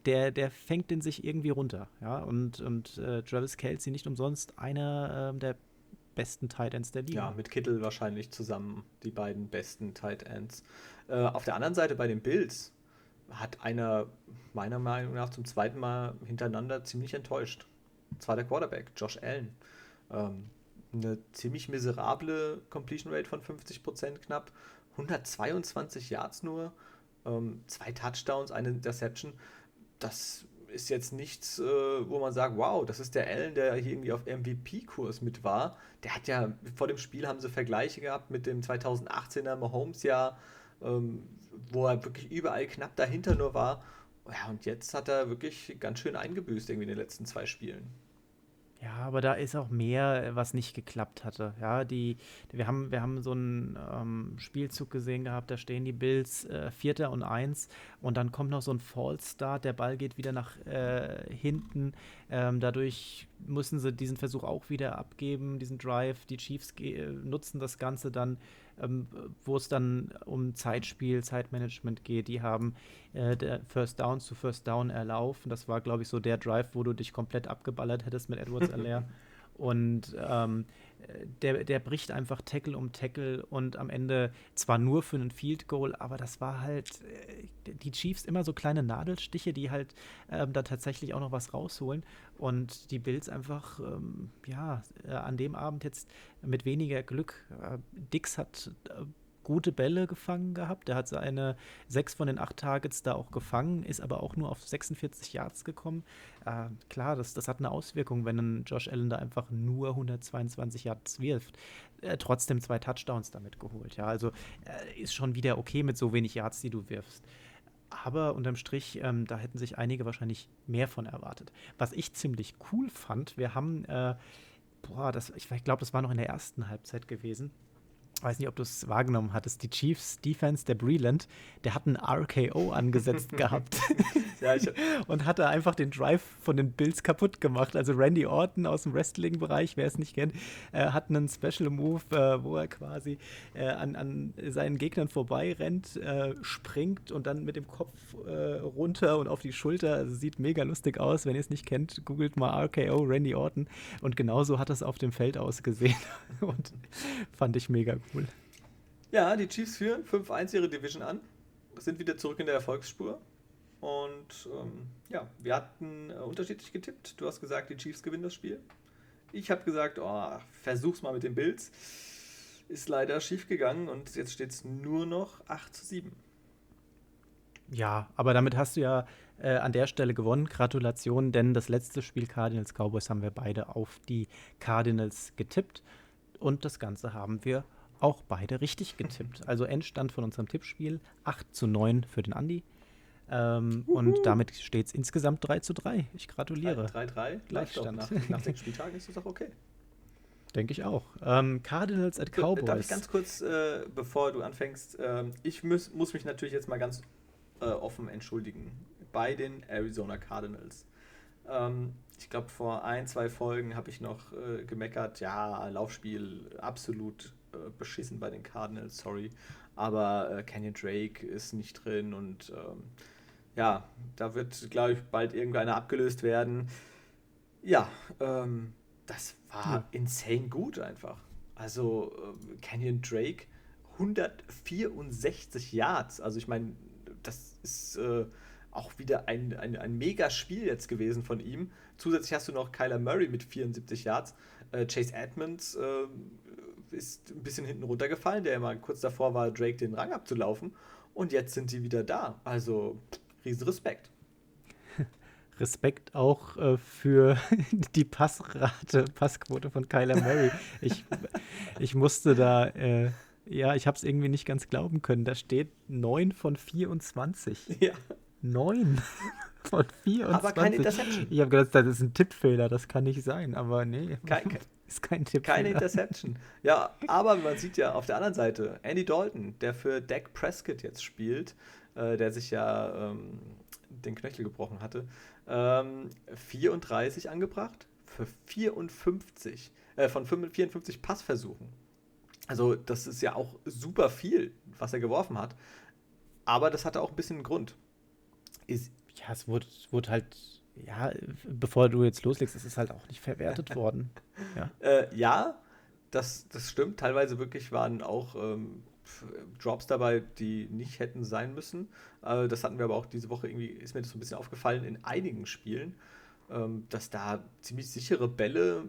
der, der fängt den sich irgendwie runter. Ja? Und, und äh, Travis Kelsey nicht umsonst einer äh, der besten Tight Ends der Liga. Ja, mit Kittel wahrscheinlich zusammen die beiden besten Tight Ends. Äh, auf der anderen Seite bei den Bills hat einer meiner Meinung nach zum zweiten Mal hintereinander ziemlich enttäuscht zwar der Quarterback, Josh Allen. Ähm, eine ziemlich miserable Completion Rate von 50% knapp, 122 Yards nur, ähm, zwei Touchdowns, eine Interception. Das ist jetzt nichts, äh, wo man sagt, wow, das ist der Allen, der hier irgendwie auf MVP-Kurs mit war. Der hat ja, vor dem Spiel haben sie Vergleiche gehabt mit dem 2018er Mahomes-Jahr, ähm, wo er wirklich überall knapp dahinter nur war. Ja, und jetzt hat er wirklich ganz schön eingebüßt irgendwie in den letzten zwei Spielen. Ja, aber da ist auch mehr, was nicht geklappt hatte. Ja, die, wir haben, wir haben so einen ähm, Spielzug gesehen gehabt, da stehen die Bills äh, Vierter und Eins und dann kommt noch so ein Fallstart, der Ball geht wieder nach äh, hinten. Ähm, dadurch müssen sie diesen Versuch auch wieder abgeben, diesen Drive. Die Chiefs nutzen das Ganze dann ähm, wo es dann um Zeitspiel, Zeitmanagement geht. Die haben äh, First Down zu First Down erlaufen. Das war, glaube ich, so der Drive, wo du dich komplett abgeballert hättest mit Edwards Alaire. Und ähm, der, der bricht einfach Tackle um Tackle und am Ende zwar nur für einen Field Goal, aber das war halt äh, die Chiefs immer so kleine Nadelstiche, die halt ähm, da tatsächlich auch noch was rausholen und die Bills einfach, ähm, ja, äh, an dem Abend jetzt mit weniger Glück. Äh, Dix hat äh, gute Bälle gefangen gehabt. Der hat seine sechs von den acht Targets da auch gefangen, ist aber auch nur auf 46 Yards gekommen. Äh, klar, das, das hat eine Auswirkung, wenn ein Josh Allen da einfach nur 122 Yards wirft. Äh, trotzdem zwei Touchdowns damit geholt. Ja, also äh, ist schon wieder okay mit so wenig Yards, die du wirfst. Aber unterm Strich, ähm, da hätten sich einige wahrscheinlich mehr von erwartet. Was ich ziemlich cool fand, wir haben, äh, boah, das, ich, ich glaube, das war noch in der ersten Halbzeit gewesen weiß nicht, ob du es wahrgenommen hattest, die Chiefs Defense der Breland, der hat einen RKO angesetzt gehabt. ja, und hatte einfach den Drive von den Bills kaputt gemacht. Also Randy Orton aus dem Wrestling-Bereich, wer es nicht kennt, äh, hat einen Special Move, äh, wo er quasi äh, an, an, seinen Gegnern vorbei rennt, äh, springt und dann mit dem Kopf äh, runter und auf die Schulter. Also sieht mega lustig aus. Wenn ihr es nicht kennt, googelt mal RKO Randy Orton. Und genauso hat es auf dem Feld ausgesehen. und fand ich mega gut cool. Ja, die Chiefs führen 5-1 ihre Division an, sind wieder zurück in der Erfolgsspur. Und ähm, ja, wir hatten äh, unterschiedlich getippt. Du hast gesagt, die Chiefs gewinnen das Spiel. Ich habe gesagt, oh, versuch's mal mit den Bills. Ist leider schief gegangen und jetzt steht es nur noch 8 zu 7. Ja, aber damit hast du ja äh, an der Stelle gewonnen. Gratulation, denn das letzte Spiel Cardinals Cowboys haben wir beide auf die Cardinals getippt. Und das Ganze haben wir auch beide richtig getippt. Also Endstand von unserem Tippspiel 8 zu 9 für den Andi. Ähm, und damit steht es insgesamt 3 zu 3. Ich gratuliere. 3-3, Gleichstand. Nach, nach den Spieltagen ist es auch okay. Denke ich auch. Ähm, Cardinals at Cowboys. Darf ich ganz kurz, äh, bevor du anfängst, äh, ich muss, muss mich natürlich jetzt mal ganz äh, offen entschuldigen bei den Arizona Cardinals. Ähm, ich glaube, vor ein, zwei Folgen habe ich noch äh, gemeckert, ja, Laufspiel absolut äh, beschissen bei den Cardinals, sorry. Aber äh, Canyon Drake ist nicht drin und ähm, ja, da wird, glaube ich, bald irgendeiner abgelöst werden. Ja, ähm, das war ja. insane gut einfach. Also äh, Canyon Drake 164 Yards. Also ich meine, das ist äh, auch wieder ein, ein, ein Mega-Spiel jetzt gewesen von ihm. Zusätzlich hast du noch Kyler Murray mit 74 Yards. Äh, Chase Edmonds äh, ist ein bisschen hinten runtergefallen, der immer kurz davor war, Drake den Rang abzulaufen. Und jetzt sind die wieder da. Also, riesen Respekt. Respekt auch äh, für die Passrate, Passquote von Kyler Murray. ich, ich musste da, äh, ja, ich habe es irgendwie nicht ganz glauben können. Da steht 9 von 24. Ja. 9 von 24. Aber keine Interception. Ich habe gedacht, das ist ein Tippfehler, das kann nicht sein, aber nee. Kein, kein, ist kein Tippfehler. Keine Interception. Ja, aber man sieht ja auf der anderen Seite, Andy Dalton, der für Dak Prescott jetzt spielt, äh, der sich ja ähm, den Knöchel gebrochen hatte, ähm, 34 angebracht für 54, äh, von 54 Passversuchen. Also das ist ja auch super viel, was er geworfen hat. Aber das hatte auch ein bisschen einen Grund. Ist, ja, es wurde, wurde halt, ja, bevor du jetzt loslegst, es ist halt auch nicht verwertet worden. Ja, äh, ja das, das stimmt. Teilweise wirklich waren auch ähm, Drops dabei, die nicht hätten sein müssen. Äh, das hatten wir aber auch diese Woche irgendwie, ist mir das so ein bisschen aufgefallen in einigen Spielen, ähm, dass da ziemlich sichere Bälle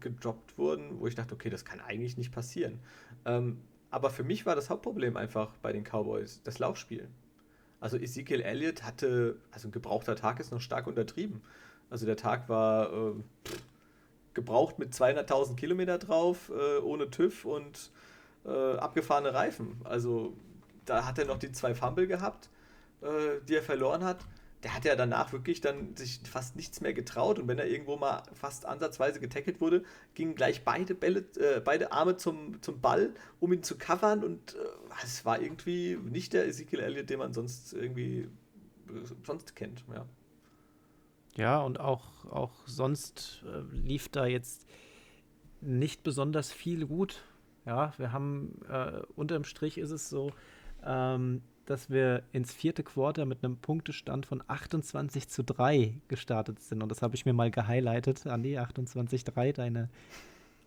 gedroppt wurden, wo ich dachte, okay, das kann eigentlich nicht passieren. Ähm, aber für mich war das Hauptproblem einfach bei den Cowboys das Laufspiel. Also Ezekiel Elliott hatte, also ein gebrauchter Tag ist noch stark untertrieben. Also der Tag war äh, gebraucht mit 200.000 Kilometer drauf, äh, ohne TÜV und äh, abgefahrene Reifen. Also da hat er noch die zwei Fumble gehabt, äh, die er verloren hat. Der hat ja danach wirklich dann sich fast nichts mehr getraut und wenn er irgendwo mal fast ansatzweise getackelt wurde, gingen gleich beide Bälle, äh, beide Arme zum, zum Ball, um ihn zu covern und äh, es war irgendwie nicht der Ezekiel Elliott, den man sonst irgendwie äh, sonst kennt, ja. Ja, und auch, auch sonst äh, lief da jetzt nicht besonders viel gut. Ja, wir haben äh, unterm Strich ist es so, ähm, dass wir ins vierte Quarter mit einem Punktestand von 28 zu 3 gestartet sind. Und das habe ich mir mal gehighlightet, Andi, 28-3, deine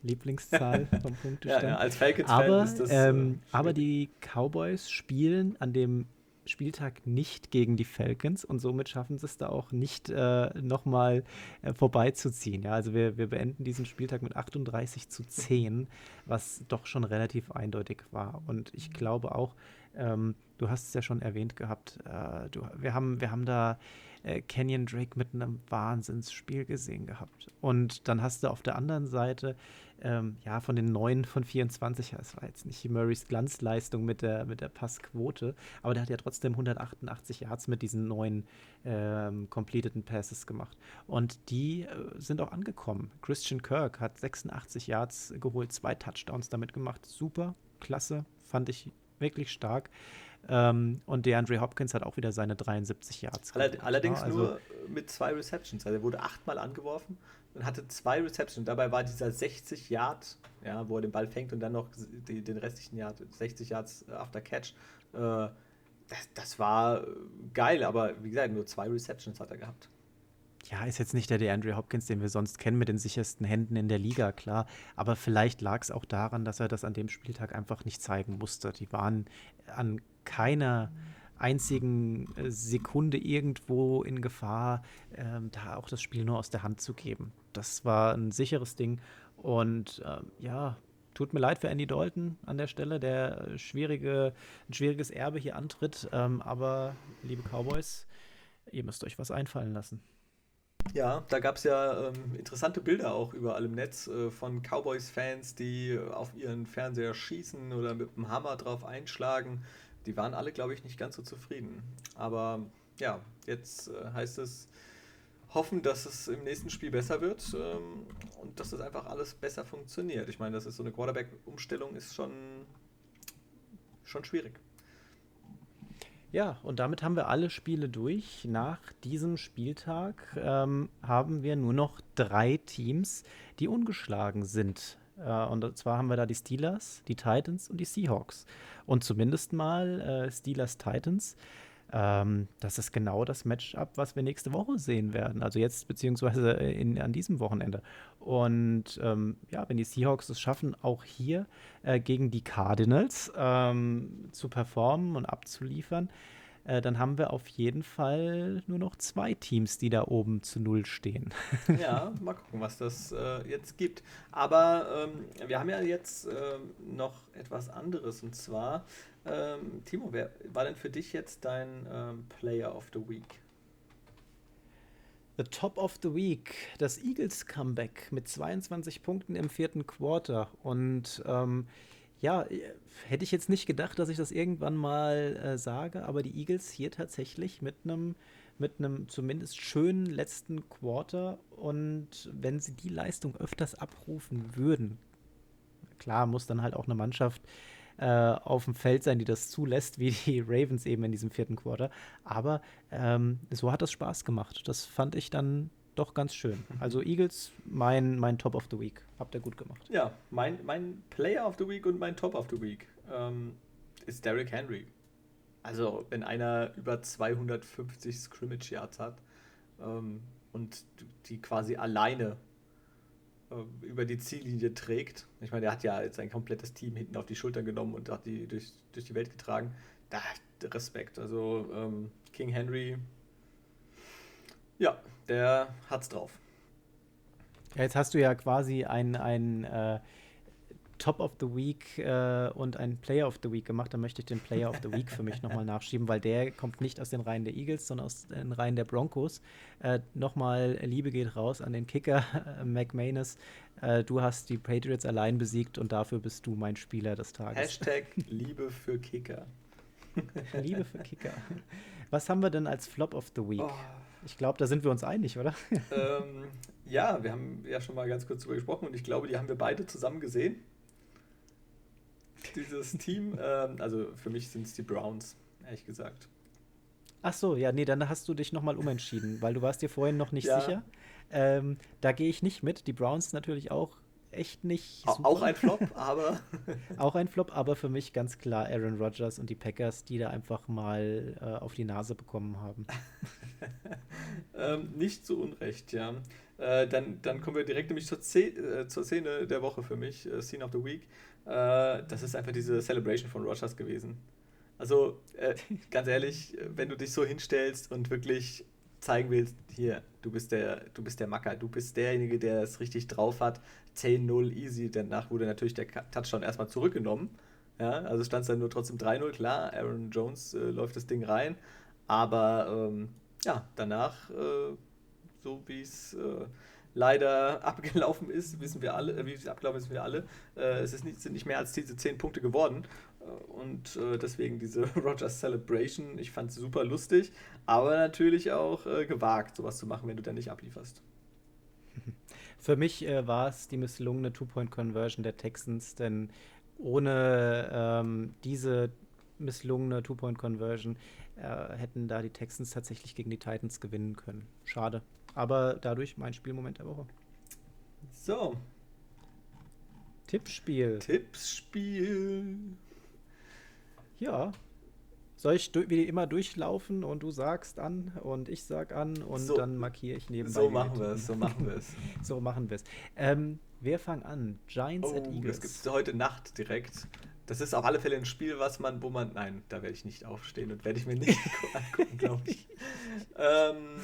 Lieblingszahl vom Punktestand. ja, ja, als Falcons-Fan ist das. Ähm, äh, aber die Cowboys spielen an dem Spieltag nicht gegen die Falcons und somit schaffen sie es da auch nicht äh, nochmal äh, vorbeizuziehen. Ja, also wir, wir beenden diesen Spieltag mit 38 zu 10, was doch schon relativ eindeutig war. Und ich glaube auch, ähm, du hast es ja schon erwähnt gehabt, äh, du, wir, haben, wir haben da äh, Kenyon Drake mit einem Wahnsinnsspiel gesehen gehabt. Und dann hast du auf der anderen Seite ähm, ja, von den neun von 24, das war jetzt nicht Murrays Glanzleistung mit der, mit der Passquote, aber der hat ja trotzdem 188 Yards mit diesen neun ähm, completeden Passes gemacht. Und die äh, sind auch angekommen. Christian Kirk hat 86 Yards geholt, zwei Touchdowns damit gemacht. Super, klasse, fand ich wirklich stark. Ähm, und der Andre Hopkins hat auch wieder seine 73 Yards. Allerdings ja, also, nur mit zwei Receptions. Also er wurde achtmal angeworfen und hatte zwei Receptions. Dabei war dieser 60 Yard, ja, wo er den Ball fängt und dann noch die, den restlichen Yard, 60 Yards after Catch. Äh, das, das war geil, aber wie gesagt, nur zwei Receptions hat er gehabt. Ja, ist jetzt nicht der DeAndre Hopkins, den wir sonst kennen, mit den sichersten Händen in der Liga, klar. Aber vielleicht lag es auch daran, dass er das an dem Spieltag einfach nicht zeigen musste. Die waren an keiner einzigen äh, Sekunde irgendwo in Gefahr, ähm, da auch das Spiel nur aus der Hand zu geben. Das war ein sicheres Ding. Und ähm, ja, tut mir leid für Andy Dalton an der Stelle, der schwierige, ein schwieriges Erbe hier antritt. Ähm, aber, liebe Cowboys, ihr müsst euch was einfallen lassen. Ja, da gab es ja ähm, interessante Bilder auch überall im Netz äh, von Cowboys-Fans, die auf ihren Fernseher schießen oder mit dem Hammer drauf einschlagen die waren alle, glaube ich, nicht ganz so zufrieden. Aber ja, jetzt äh, heißt es hoffen, dass es im nächsten Spiel besser wird ähm, und dass das einfach alles besser funktioniert. Ich meine, das ist so eine Quarterback-Umstellung ist schon, schon schwierig. Ja, und damit haben wir alle Spiele durch. Nach diesem Spieltag ähm, haben wir nur noch drei Teams, die ungeschlagen sind. Äh, und zwar haben wir da die Steelers, die Titans und die Seahawks. Und zumindest mal äh, Steelers Titans ähm, das ist genau das Matchup, was wir nächste Woche sehen werden. Also jetzt beziehungsweise in, an diesem Wochenende. Und ähm, ja, wenn die Seahawks es schaffen, auch hier äh, gegen die Cardinals ähm, zu performen und abzuliefern, äh, dann haben wir auf jeden Fall nur noch zwei Teams, die da oben zu Null stehen. ja, mal gucken, was das äh, jetzt gibt. Aber ähm, wir haben ja jetzt ähm, noch etwas anderes und zwar, ähm, Timo, wer war denn für dich jetzt dein ähm, Player of the Week? The Top of the Week, das Eagles Comeback mit 22 Punkten im vierten Quarter. Und ähm, ja, äh, hätte ich jetzt nicht gedacht, dass ich das irgendwann mal äh, sage, aber die Eagles hier tatsächlich mit einem mit einem zumindest schönen letzten Quarter. Und wenn sie die Leistung öfters abrufen würden, klar muss dann halt auch eine Mannschaft äh, auf dem Feld sein, die das zulässt, wie die Ravens eben in diesem vierten Quarter. Aber ähm, so hat das Spaß gemacht. Das fand ich dann doch ganz schön. Also Eagles, mein, mein Top of the Week. Habt ihr gut gemacht. Ja, mein, mein Player of the Week und mein Top of the Week ähm, ist Derrick Henry. Also, wenn einer über 250 Scrimmage Yards hat ähm, und die quasi alleine äh, über die Ziellinie trägt. Ich meine, der hat ja jetzt sein komplettes Team hinten auf die Schultern genommen und hat die durch, durch die Welt getragen. Da Respekt. Also ähm, King Henry, ja, der hat's drauf. Ja, jetzt hast du ja quasi ein, ein äh, Top of the Week äh, und ein Player of the Week gemacht. Da möchte ich den Player of the Week für mich nochmal nachschieben, weil der kommt nicht aus den Reihen der Eagles, sondern aus den Reihen der Broncos. Äh, nochmal Liebe geht raus an den Kicker, äh, McManus. Äh, du hast die Patriots allein besiegt und dafür bist du mein Spieler des Tages. Hashtag Liebe für Kicker. Liebe für Kicker. Was haben wir denn als Flop of the Week? Oh. Ich glaube, da sind wir uns einig, oder? Ähm, ja, wir haben ja schon mal ganz kurz drüber gesprochen und ich glaube, die haben wir beide zusammen gesehen. Dieses Team, ähm, also für mich sind es die Browns, ehrlich gesagt. Ach so, ja, nee, dann hast du dich nochmal umentschieden, weil du warst dir vorhin noch nicht ja. sicher. Ähm, da gehe ich nicht mit. Die Browns natürlich auch echt nicht. Super. Auch ein Flop, aber. auch ein Flop, aber für mich ganz klar Aaron Rodgers und die Packers, die da einfach mal äh, auf die Nase bekommen haben. ähm, nicht zu Unrecht, ja. Äh, dann, dann kommen wir direkt nämlich zur, äh, zur Szene der Woche für mich, äh, Scene of the Week. Äh, das ist einfach diese Celebration von Rodgers gewesen. Also, äh, ganz ehrlich, wenn du dich so hinstellst und wirklich zeigen willst, hier, du bist der, du bist der Macker, du bist derjenige, der es richtig drauf hat, 10-0 easy. Danach wurde natürlich der Touchdown erstmal zurückgenommen. Ja, also stand es dann nur trotzdem 3-0. Klar, Aaron Jones äh, läuft das Ding rein. Aber ähm, ja, danach, äh, so wie es äh, leider abgelaufen ist, wissen wir alle, äh, wie es abgelaufen ist, wissen wir alle. Äh, es ist nicht, sind nicht mehr als diese 10 Punkte geworden. Äh, und deswegen diese Rogers Celebration, ich fand es super lustig, aber natürlich auch gewagt, sowas zu machen, wenn du dann nicht ablieferst. Für mich äh, war es die misslungene Two-Point-Conversion der Texans, denn ohne ähm, diese misslungene Two-Point-Conversion äh, hätten da die Texans tatsächlich gegen die Titans gewinnen können. Schade. Aber dadurch mein Spielmoment der Woche. So. Tippspiel. Tippspiel. Ja, soll ich wie immer durchlaufen und du sagst an und ich sag an und so, dann markiere ich nebenbei. So machen wir es, so machen wir es. so machen wir es. Ähm, wir fangen an. Giants oh, at Eagles. Das gibt es heute Nacht direkt. Das ist auf alle Fälle ein Spiel, was man, wo man. Nein, da werde ich nicht aufstehen und werde ich mir nicht angucken, glaube ich. ähm,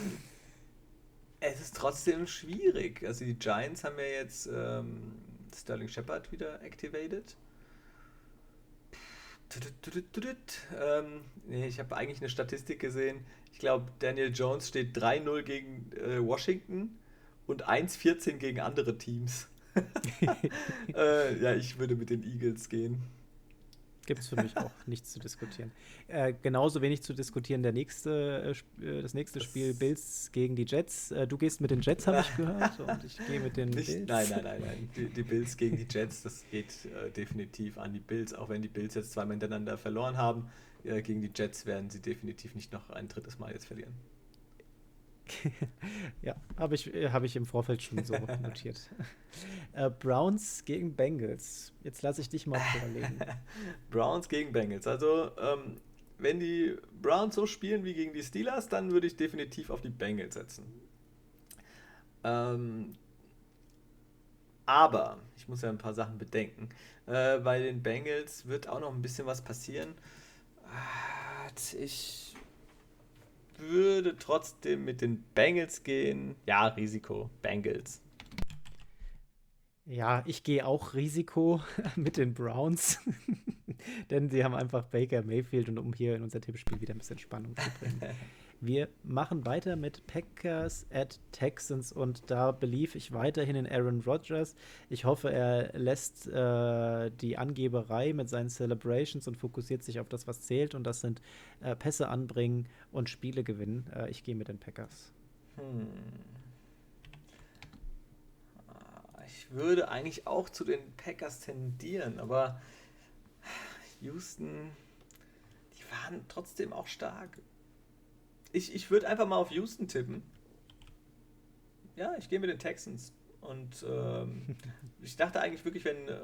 es ist trotzdem schwierig. Also die Giants haben ja jetzt ähm, Sterling Shepard wieder activated. Ähm, nee, ich habe eigentlich eine Statistik gesehen. Ich glaube, Daniel Jones steht 3-0 gegen äh, Washington und 1-14 gegen andere Teams. äh, ja, ich würde mit den Eagles gehen. Gibt es für mich auch nichts zu diskutieren. Äh, genauso wenig zu diskutieren der nächste, äh, äh das nächste das Spiel Bills gegen die Jets. Äh, du gehst mit den Jets, habe ich gehört, und ich gehe mit den Nicht, Bills. Nein, nein, nein, nein. Die, die, Bills gegen die Jets, das geht äh, definitiv an die Bills, auch wenn die Bills jetzt zweimal hintereinander verloren haben. Äh, gegen die Jets werden sie definitiv nicht noch ein drittes Mal jetzt verlieren. ja, habe ich, äh, hab ich im Vorfeld schon so notiert. Äh, Browns gegen Bengals. Jetzt lasse ich dich mal vorlegen. Browns gegen Bengals. Also, ähm, wenn die Browns so spielen wie gegen die Steelers, dann würde ich definitiv auf die Bengals setzen. Ähm, aber, ich muss ja ein paar Sachen bedenken. Äh, bei den Bengals wird auch noch ein bisschen was passieren. Ich würde trotzdem mit den Bengals gehen. Ja, Risiko. Bengals. Ja, ich gehe auch Risiko mit den Browns, denn sie haben einfach Baker Mayfield und um hier in unser Tippspiel wieder ein bisschen Spannung zu bringen. Wir machen weiter mit Packers at Texans und da belief ich weiterhin in Aaron Rodgers. Ich hoffe, er lässt äh, die Angeberei mit seinen Celebrations und fokussiert sich auf das, was zählt und das sind äh, Pässe anbringen und Spiele gewinnen. Äh, ich gehe mit den Packers. Hm. Ich würde eigentlich auch zu den Packers tendieren, aber Houston, die waren trotzdem auch stark ich, ich würde einfach mal auf Houston tippen. Ja, ich gehe mit den Texans. Und ähm, ich dachte eigentlich wirklich, wenn äh,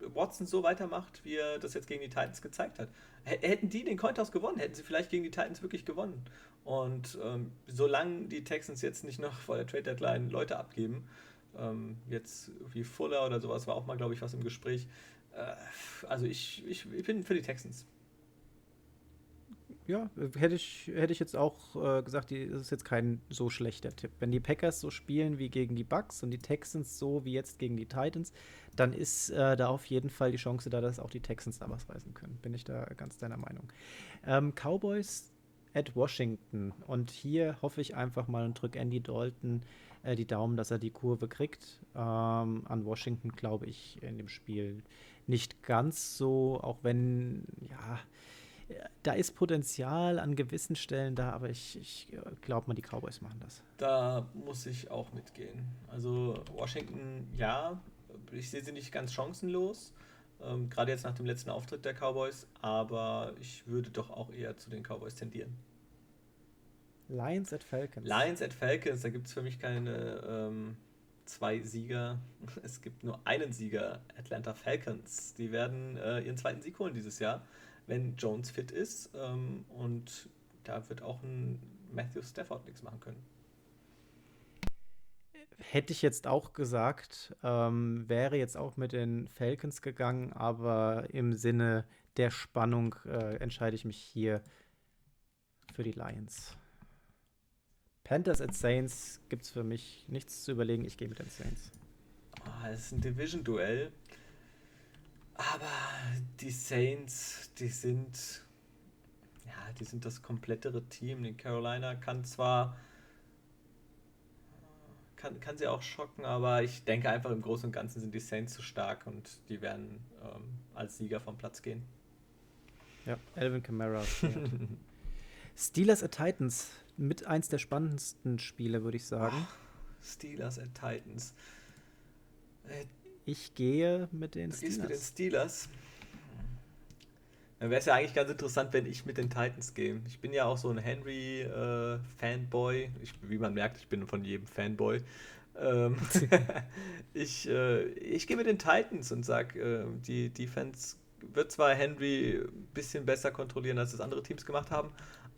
Watson so weitermacht, wie er das jetzt gegen die Titans gezeigt hat, hätten die den Cointoss gewonnen, hätten sie vielleicht gegen die Titans wirklich gewonnen. Und ähm, solange die Texans jetzt nicht noch vor der Trade Deadline Leute abgeben, ähm, jetzt wie Fuller oder sowas war auch mal, glaube ich, was im Gespräch. Äh, also ich, ich, ich bin für die Texans ja, hätte ich, hätte ich jetzt auch äh, gesagt, die, das ist jetzt kein so schlechter Tipp. Wenn die Packers so spielen wie gegen die Bucks und die Texans so wie jetzt gegen die Titans, dann ist äh, da auf jeden Fall die Chance da, dass auch die Texans da was reißen können. Bin ich da ganz deiner Meinung. Ähm, Cowboys at Washington. Und hier hoffe ich einfach mal und drücke Andy Dalton äh, die Daumen, dass er die Kurve kriegt. Ähm, an Washington glaube ich in dem Spiel nicht ganz so, auch wenn, ja, da ist Potenzial an gewissen Stellen da, aber ich, ich glaube mal, die Cowboys machen das. Da muss ich auch mitgehen. Also Washington, ja, ich sehe sie nicht ganz chancenlos, ähm, gerade jetzt nach dem letzten Auftritt der Cowboys, aber ich würde doch auch eher zu den Cowboys tendieren. Lions at Falcons. Lions at Falcons, da gibt es für mich keine ähm, zwei Sieger. Es gibt nur einen Sieger, Atlanta Falcons. Die werden äh, ihren zweiten Sieg holen dieses Jahr wenn Jones fit ist. Ähm, und da wird auch ein Matthew Stafford nichts machen können. Hätte ich jetzt auch gesagt, ähm, wäre jetzt auch mit den Falcons gegangen, aber im Sinne der Spannung äh, entscheide ich mich hier für die Lions. Panthers at Saints gibt es für mich nichts zu überlegen. Ich gehe mit den Saints. Oh, es ist ein Division-Duell. Aber die Saints, die sind, ja, die sind das komplettere Team. Die Carolina kann zwar, kann, kann sie auch schocken, aber ich denke einfach im Großen und Ganzen sind die Saints zu stark und die werden ähm, als Sieger vom Platz gehen. Ja, Alvin Kamara. Steelers at Titans, mit eins der spannendsten Spiele, würde ich sagen. Oh, Steelers at Titans. Ich gehe mit den du Steelers. mit den Steelers. Dann wäre es ja eigentlich ganz interessant, wenn ich mit den Titans gehe. Ich bin ja auch so ein Henry-Fanboy. Äh, wie man merkt, ich bin von jedem Fanboy. Ähm, ich äh, ich gehe mit den Titans und sage, äh, die Defense wird zwar Henry ein bisschen besser kontrollieren, als es andere Teams gemacht haben,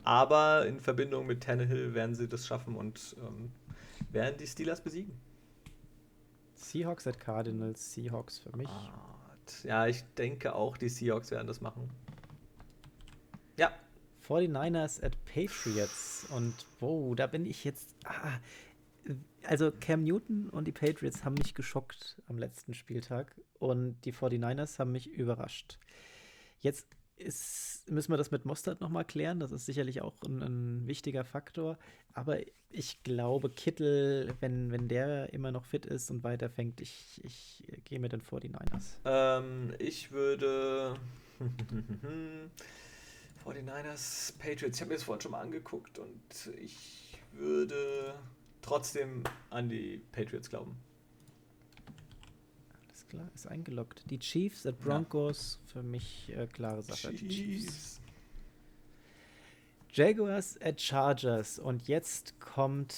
aber in Verbindung mit Tannehill werden sie das schaffen und ähm, werden die Steelers besiegen. Seahawks at Cardinals, Seahawks für mich. Ja, ich denke auch, die Seahawks werden das machen. Ja. 49ers at Patriots. Und wow, da bin ich jetzt. Ah, also Cam Newton und die Patriots haben mich geschockt am letzten Spieltag und die 49ers haben mich überrascht. Jetzt ist, müssen wir das mit Mostert nochmal klären. Das ist sicherlich auch ein, ein, wichtiger Faktor. Aber ich glaube, Kittel, wenn, wenn der immer noch fit ist und weiterfängt, ich, ich gehe mit den 49ers. Ähm, ich würde. 49ers, Patriots. Ich habe mir das vorhin schon mal angeguckt und ich würde trotzdem an die Patriots glauben klar, ist eingeloggt. Die Chiefs at Broncos, ja. für mich äh, klare Sache. Chiefs. Chiefs. Jaguars at Chargers. Und jetzt kommt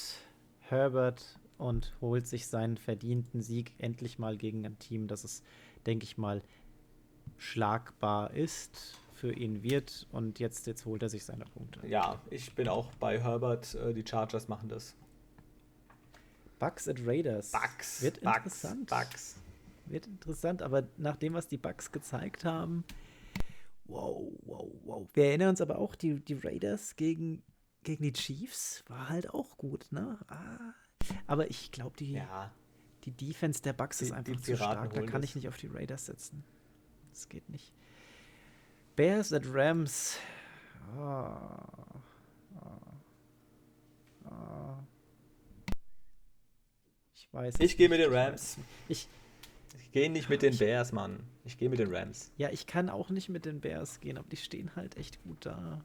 Herbert und holt sich seinen verdienten Sieg endlich mal gegen ein Team, das es, denke ich mal, schlagbar ist. für ihn wird. Und jetzt, jetzt holt er sich seine Punkte. Ja, ich bin auch bei Herbert. Äh, die Chargers machen das. Bucks at Raiders. Bucks. Wird Bucks, interessant. Bucks. Wird interessant, aber nach dem, was die Bucks gezeigt haben, wow, wow, wow. Wir erinnern uns aber auch, die, die Raiders gegen, gegen die Chiefs war halt auch gut, ne? Ah, aber ich glaube, die, Ja, die Defense der Bucks Die- ist einfach zu stark. Da kann ich nicht auf die Raiders setzen. Das geht nicht. Bears at Rams. Ah. Ah. Ah. Ich weiß. ich gehe mit den Rams. Ich, Gehe nicht mit den Bears, Mann. Ich gehe mit den Rams. ja, ich kann auch nicht mit den Bears gehen, aber die stehen halt echt gut da.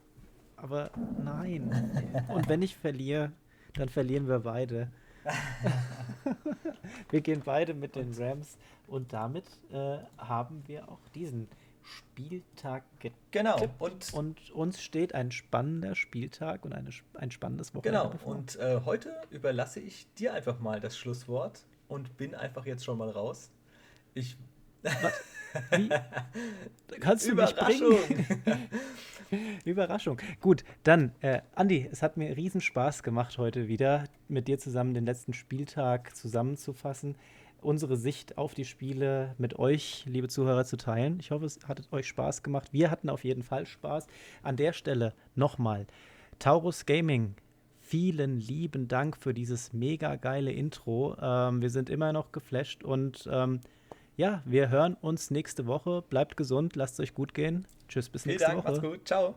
Aber nein. Und wenn ich verliere, dann verlieren wir beide. wir gehen beide mit den Rams und damit äh, haben wir auch diesen Spieltag getippt. Genau. Und, Und uns steht ein spannender Spieltag und eine, ein spannendes Wochenende genau. bevor. Und äh, heute überlasse ich dir einfach mal das Schlusswort und bin einfach jetzt schon mal raus. Ich Wie? Kannst du mich Überraschung. bringen? Überraschung. Gut, dann, äh, Andi, es hat mir riesen Spaß gemacht heute wieder, mit dir zusammen den letzten Spieltag zusammenzufassen, unsere Sicht auf die Spiele mit euch, liebe Zuhörer, zu teilen. Ich hoffe, es hat euch Spaß gemacht. Wir hatten auf jeden Fall Spaß. An der Stelle nochmal, Taurus Gaming, vielen lieben Dank für dieses mega geile Intro. Ähm, wir sind immer noch geflasht und ähm, ja, wir hören uns nächste Woche. Bleibt gesund, lasst es euch gut gehen. Tschüss, bis vielen nächste Dank, Woche. macht's gut. Ciao.